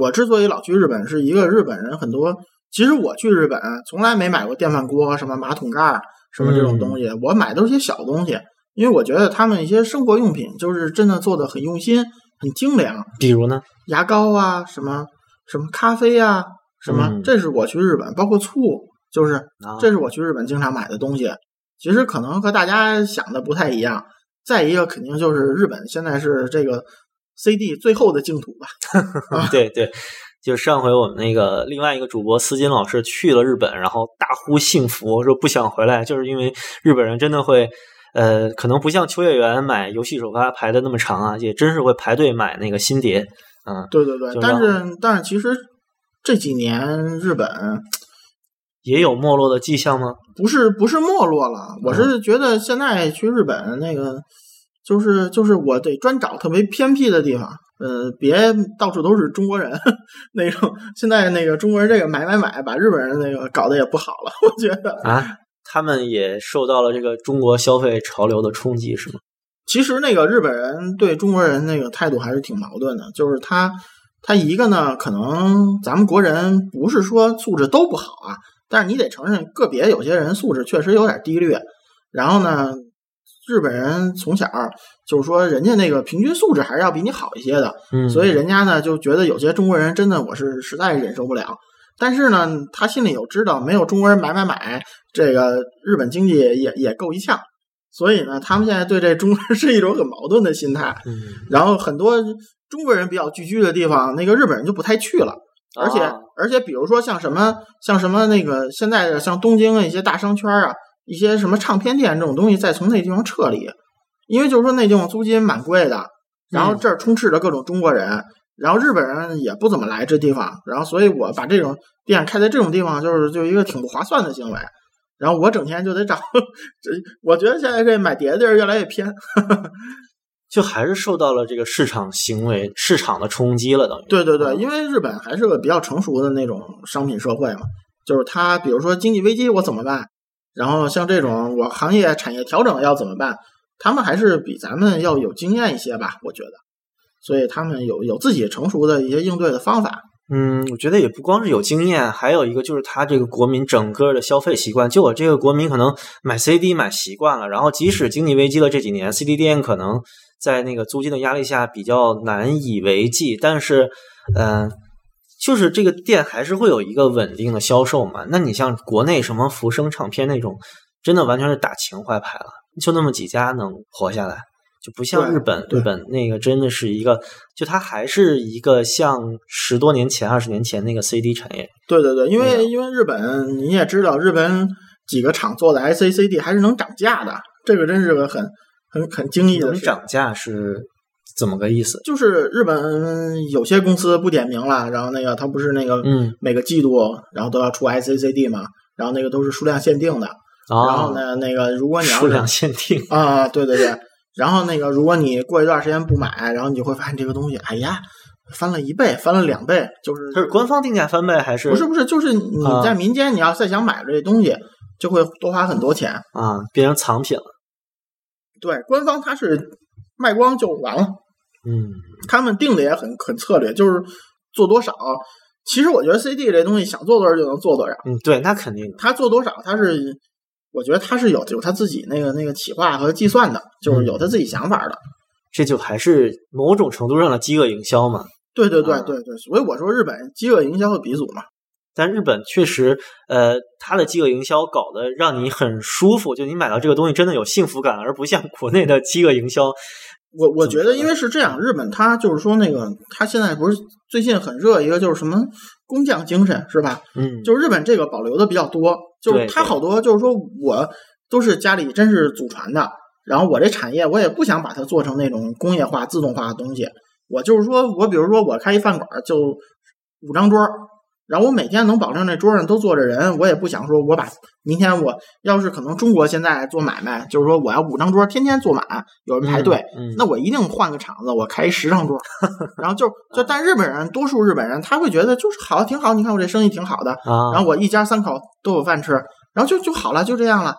我之所以老去日本，是一个日本人很多。其实我去日本从来没买过电饭锅、什么马桶盖儿、什么这种东西，我买都是些小东西，因为我觉得他们一些生活用品就是真的做的很用心、很精良，比如呢？牙膏啊，什么什么咖啡啊，什么，嗯这是我去日本，包括醋，就是啊，这是我去日本经常买的东西。其实可能和大家想的不太一样。再一个，肯定就是日本现在是这个 CD 最后的净土吧。<laughs> <laughs> 对对，就上回我们那个另外一个主播思金老师去了日本，然后大呼幸福，说不想回来，就是因为日本人真的会，呃，可能不像秋叶原买游戏首发排的那么长啊，也真是会排队买那个新碟。嗯，对对对，但是但是其实这几年日本也有没落的迹象吗？不是不是没落了，我是觉得现在去日本那个就是就是我得专找特别偏僻的地方。呃，别到处都是中国人 <laughs> 那种。现在那个中国人这个买买买，把日本人那个搞得也不好了，我觉得。啊，他们也受到了这个中国消费潮流的冲击，是吗？其实那个日本人对中国人那个态度还是挺矛盾的，就是他他一个呢，可能咱们国人不是说素质都不好啊，但是你得承认个别有些人素质确实有点低劣。然后呢，日本人从小就是说人家那个平均素质还是要比你好一些的，嗯，所以人家呢就觉得有些中国人真的我是实在忍受不了。但是呢，他心里有知道，没有中国人买买买，这个日本经济也也够一呛。所以呢，他们现在对这中国人是一种很矛盾的心态。嗯，然后很多中国人比较聚居的地方，那个日本人就不太去了。而且、啊而且，比如说像什么像什么那个现在的像东京的一些大商圈啊，一些什么唱片店这种东西，再从那地方撤离，因为就是说那地方租金蛮贵的，然后这儿充斥着各种中国人，然后日本人也不怎么来这地方，然后所以我把这种店开在这种地方，就是就一个挺不划算的行为。然后我整天就得找 <laughs> 这，我觉得现在这买碟的地儿越来越偏。就还是受到了这个市场行为、市场的冲击了，等于。对对对，嗯因为日本还是个比较成熟的那种商品社会嘛，就是它比如说经济危机我怎么办，然后像这种我行业产业调整要怎么办，他们还是比咱们要有经验一些吧，我觉得，所以他们有有自己成熟的一些应对的方法。嗯，我觉得也不光是有经验，还有一个就是他这个国民整个的消费习惯。就我这个国民可能买 CD 买习惯了，然后即使经济危机了这几年，CD 店可能在那个租金的压力下比较难以为继，但是，嗯、就是这个店还是会有一个稳定的销售嘛。那你像国内什么福生唱片那种，真的完全是打情怀牌了，就那么几家能活下来。就不像日本，日本那个真的是一个，就它还是一个像十多年前、二十年前那个 CD 产业。对对对，因为因为日本你也知道，日本几个厂做的 ICCD 还是能涨价的，这个真是个很很很惊异的事。能涨价是怎么个意思？就是日本有些公司不点名了，然后那个它不是那个嗯每个季度然后都要出 ICCD 嘛，然后那个都是数量限定的，然后啊，呢那个如果你要数量限定，啊，对对对，然后那个如果你过一段时间不买，然后你就会发现这个东西，哎呀，翻了一倍，翻了两倍，就是它是官方定价翻倍还是不是不是，就是你啊在民间你要再想买这东西，就会多花很多钱。啊变成藏品了？对，官方它是卖光就完了，嗯他们定的也很很策略，就是做多少。其实我觉得 CD 这东西想做多少就能做多少，嗯，对，那肯定的。他做多少他是，我觉得他是有有他自己那个那个企划和计算的，就是有他自己想法的。这就还是某种程度上的饥饿营销嘛。对对对啊对对，所以我说日本饥饿营销的鼻祖嘛。但日本确实，呃，它的饥饿营销搞得让你很舒服，就你买到这个东西真的有幸福感，而不像国内的饥饿营销。我我觉得，因为是这样，日本它就是说那个，它现在不是最近很热一个就是什么工匠精神是吧？嗯，就是日本这个保留的比较多，就是它好多就是说我都是家里真是祖传的，然后我这产业我也不想把它做成那种工业化自动化的东西，我就是说我比如说我开一饭馆就五张桌儿。然后我每天能保证这桌上都坐着人，我也不想说我把明天我要是可能中国现在做买卖，就是说我要五张桌天天坐满，有人排队，嗯，嗯那我一定换个场子，我开一十张桌，<laughs> 然后就就但日本人多数日本人他会觉得就是好挺好，你看我这生意挺好的，啊，然后我一家三口都有饭吃，然后就就好了，就这样了，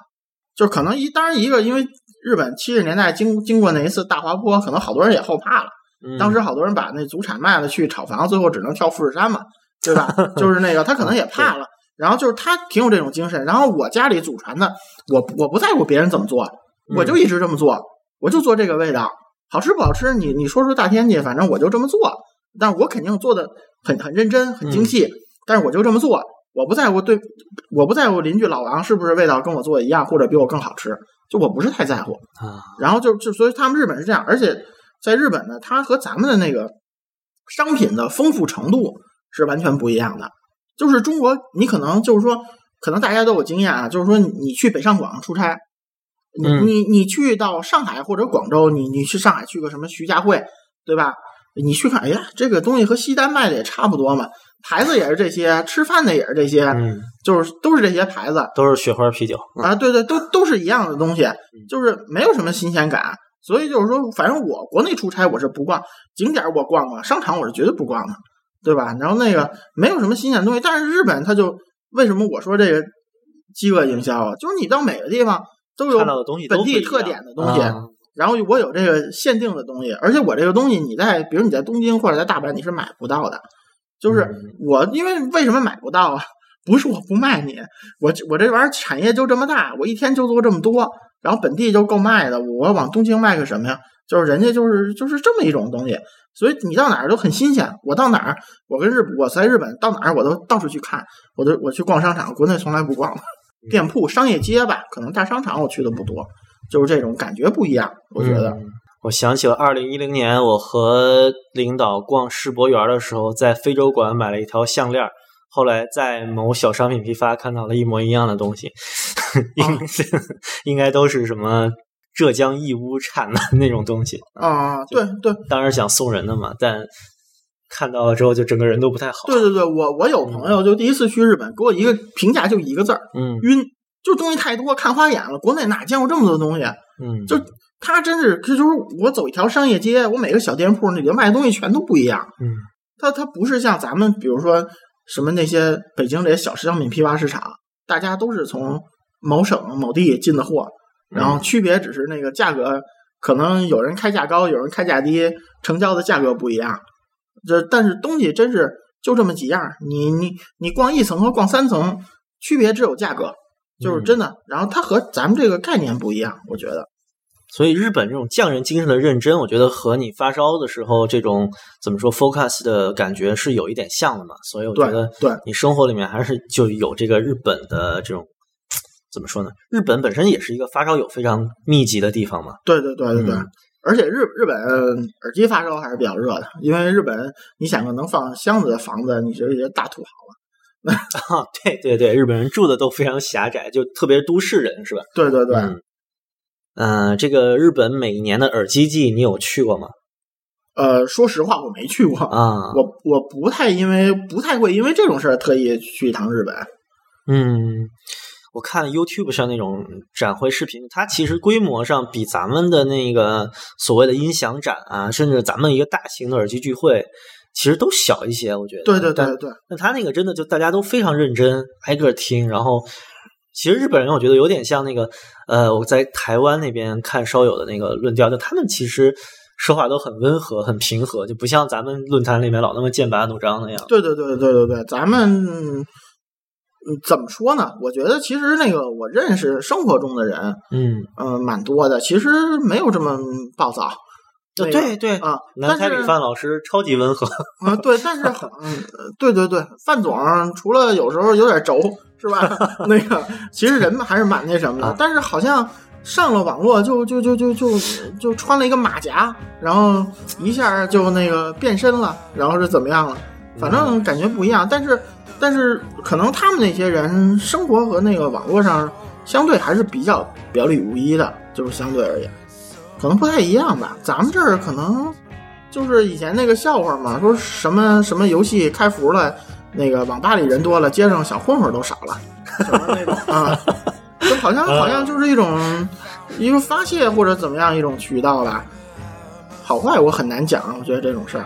就可能一当然一个因为日本七十年代经经过那一次大滑坡，可能好多人也后怕了，嗯。当时好多人把那祖产卖了去炒房，最后只能跳富士山嘛，对吧？<laughs> 就是那个他可能也怕了，然后就是他挺有这种精神，然后我家里祖传的，我我不在乎别人怎么做，我就一直这么做，我就做这个味道，好吃不好吃，你你说出大天去，反正我就这么做。但是我肯定做的很很认真、很精细，但是我就这么做，我不在乎对，我不在乎邻居老王是不是味道跟我做的一样，或者比我更好吃，就我不是太在乎。啊，然后就就所以他们日本是这样，而且在日本呢，它和咱们的那个商品的丰富程度是完全不一样的。就是中国，你可能就是说，可能大家都有经验啊，就是说你去北上广出差，你嗯你你去到上海或者广州，你你去上海去个什么徐家汇，对吧？你去看，哎呀，这个东西和西单卖的也差不多嘛，牌子也是这些，吃饭的也是这些，嗯，就是都是这些牌子，都是雪花啤酒，嗯啊，对对，都都是一样的东西，就是没有什么新鲜感。所以就是说，反正我国内出差我是不逛景点，我逛逛商场我是绝对不逛的，对吧？然后那个没有什么新鲜东西，但是日本它就为什么我说这个饥饿营销啊？就是你到每个地方都有本地特点的东西，啊然后我有这个限定的东西，而且我这个东西你在比如你在东京或者在大阪你是买不到的，就是嗯我因为为什么买不到啊？不是我不卖你，我我这玩意儿产业就这么大，我一天就做这么多，然后本地就够卖的，我往东京卖个什么呀？就是人家就是就是这么一种东西，所以你到哪儿都很新鲜。我到哪儿，我跟日我在日本到哪儿我都到处去看，我都我去逛商场，国内从来不逛的 <laughs> 店铺、商业街吧，可能大商场我去的不多，就是这种感觉不一样，我觉得。嗯我想起了二零一零年，我和领导逛世博园的时候，在非洲馆买了一条项链，后来在某小商品批发看到了一模一样的东西，<laughs> 应 <laughs> 应该都是什么浙江义乌产的那种东西。啊，对对当然想送人的嘛，但看到了之后就整个人都不太好。对对对，我我有朋友就第一次去日本，给我一个评价就一个字儿嗯晕，就东西太多，看花眼了。国内哪见过这么多东西？啊嗯，就他真是，这就是我走一条商业街，我每个小店铺那里卖的东西全都不一样。嗯他他不是像咱们，比如说什么那些北京这些小商品批发市场，大家都是从某省某地进的货，然后区别只是那个价格，可能有人开价高，有人开价低，成交的价格不一样。这但是东西真是就这么几样，你你你逛一层和逛三层，区别只有价格，就是真的。然后它和咱们这个概念不一样，我觉得。所以日本这种匠人精神的认真，我觉得和你发烧的时候这种怎么说 focus 的感觉是有一点像的嘛。所以我觉得对你生活里面还是就有这个日本的这种怎么说呢？日本本身也是一个发烧友非常密集的地方嘛。对对对对对，嗯而且日日本耳机发烧还是比较热的，因为日本你想个能放箱子的房子，你是一个大土豪了。啊，<laughs> 对对对，日本人住的都非常狭窄，就特别都市人是吧？对对对，嗯，呃，这个日本每年的耳机季你有去过吗？呃，说实话我没去过，啊，<laughs> 我我不太因为不太会因为这种事儿特意去一趟日本。嗯，我看 YouTube 上那种展会视频，它其实规模上比咱们的那个所谓的音响展啊，甚至咱们一个大型的耳机聚会，其实都小一些。我觉得，对对对对对，那他那个真的就大家都非常认真，挨个听。然后，其实日本人我觉得有点像那个，呃，我在台湾那边看烧友的那个论调，就他们其实说话都很温和、很平和，就不像咱们论坛里面老那么剑拔弩张那样。对对对对对对，咱们嗯怎么说呢？我觉得其实那个我认识生活中的人，嗯，嗯、蛮多的，其实没有这么暴躁。那个对对，啊，南但是范老师超级温和。啊，对，但是对对对，范总除了有时候有点轴，是吧？<laughs> 那个其实人还是蛮那什么的啊，但是好像上了网络就就就就就就穿了一个马甲，然后一下就那个变身了，然后是怎么样了？反正感觉不一样，但是但是可能他们那些人生活和那个网络上相对还是比较表里如一的，就是相对而言，可能不太一样吧。咱们这儿可能就是以前那个笑话嘛，说什么什么游戏开服了，那个网吧里人多了，街上小混混都少了，什么那种啊，就好像好像就是一种一个发泄或者怎么样一种渠道吧。好坏我很难讲，我觉得这种事儿。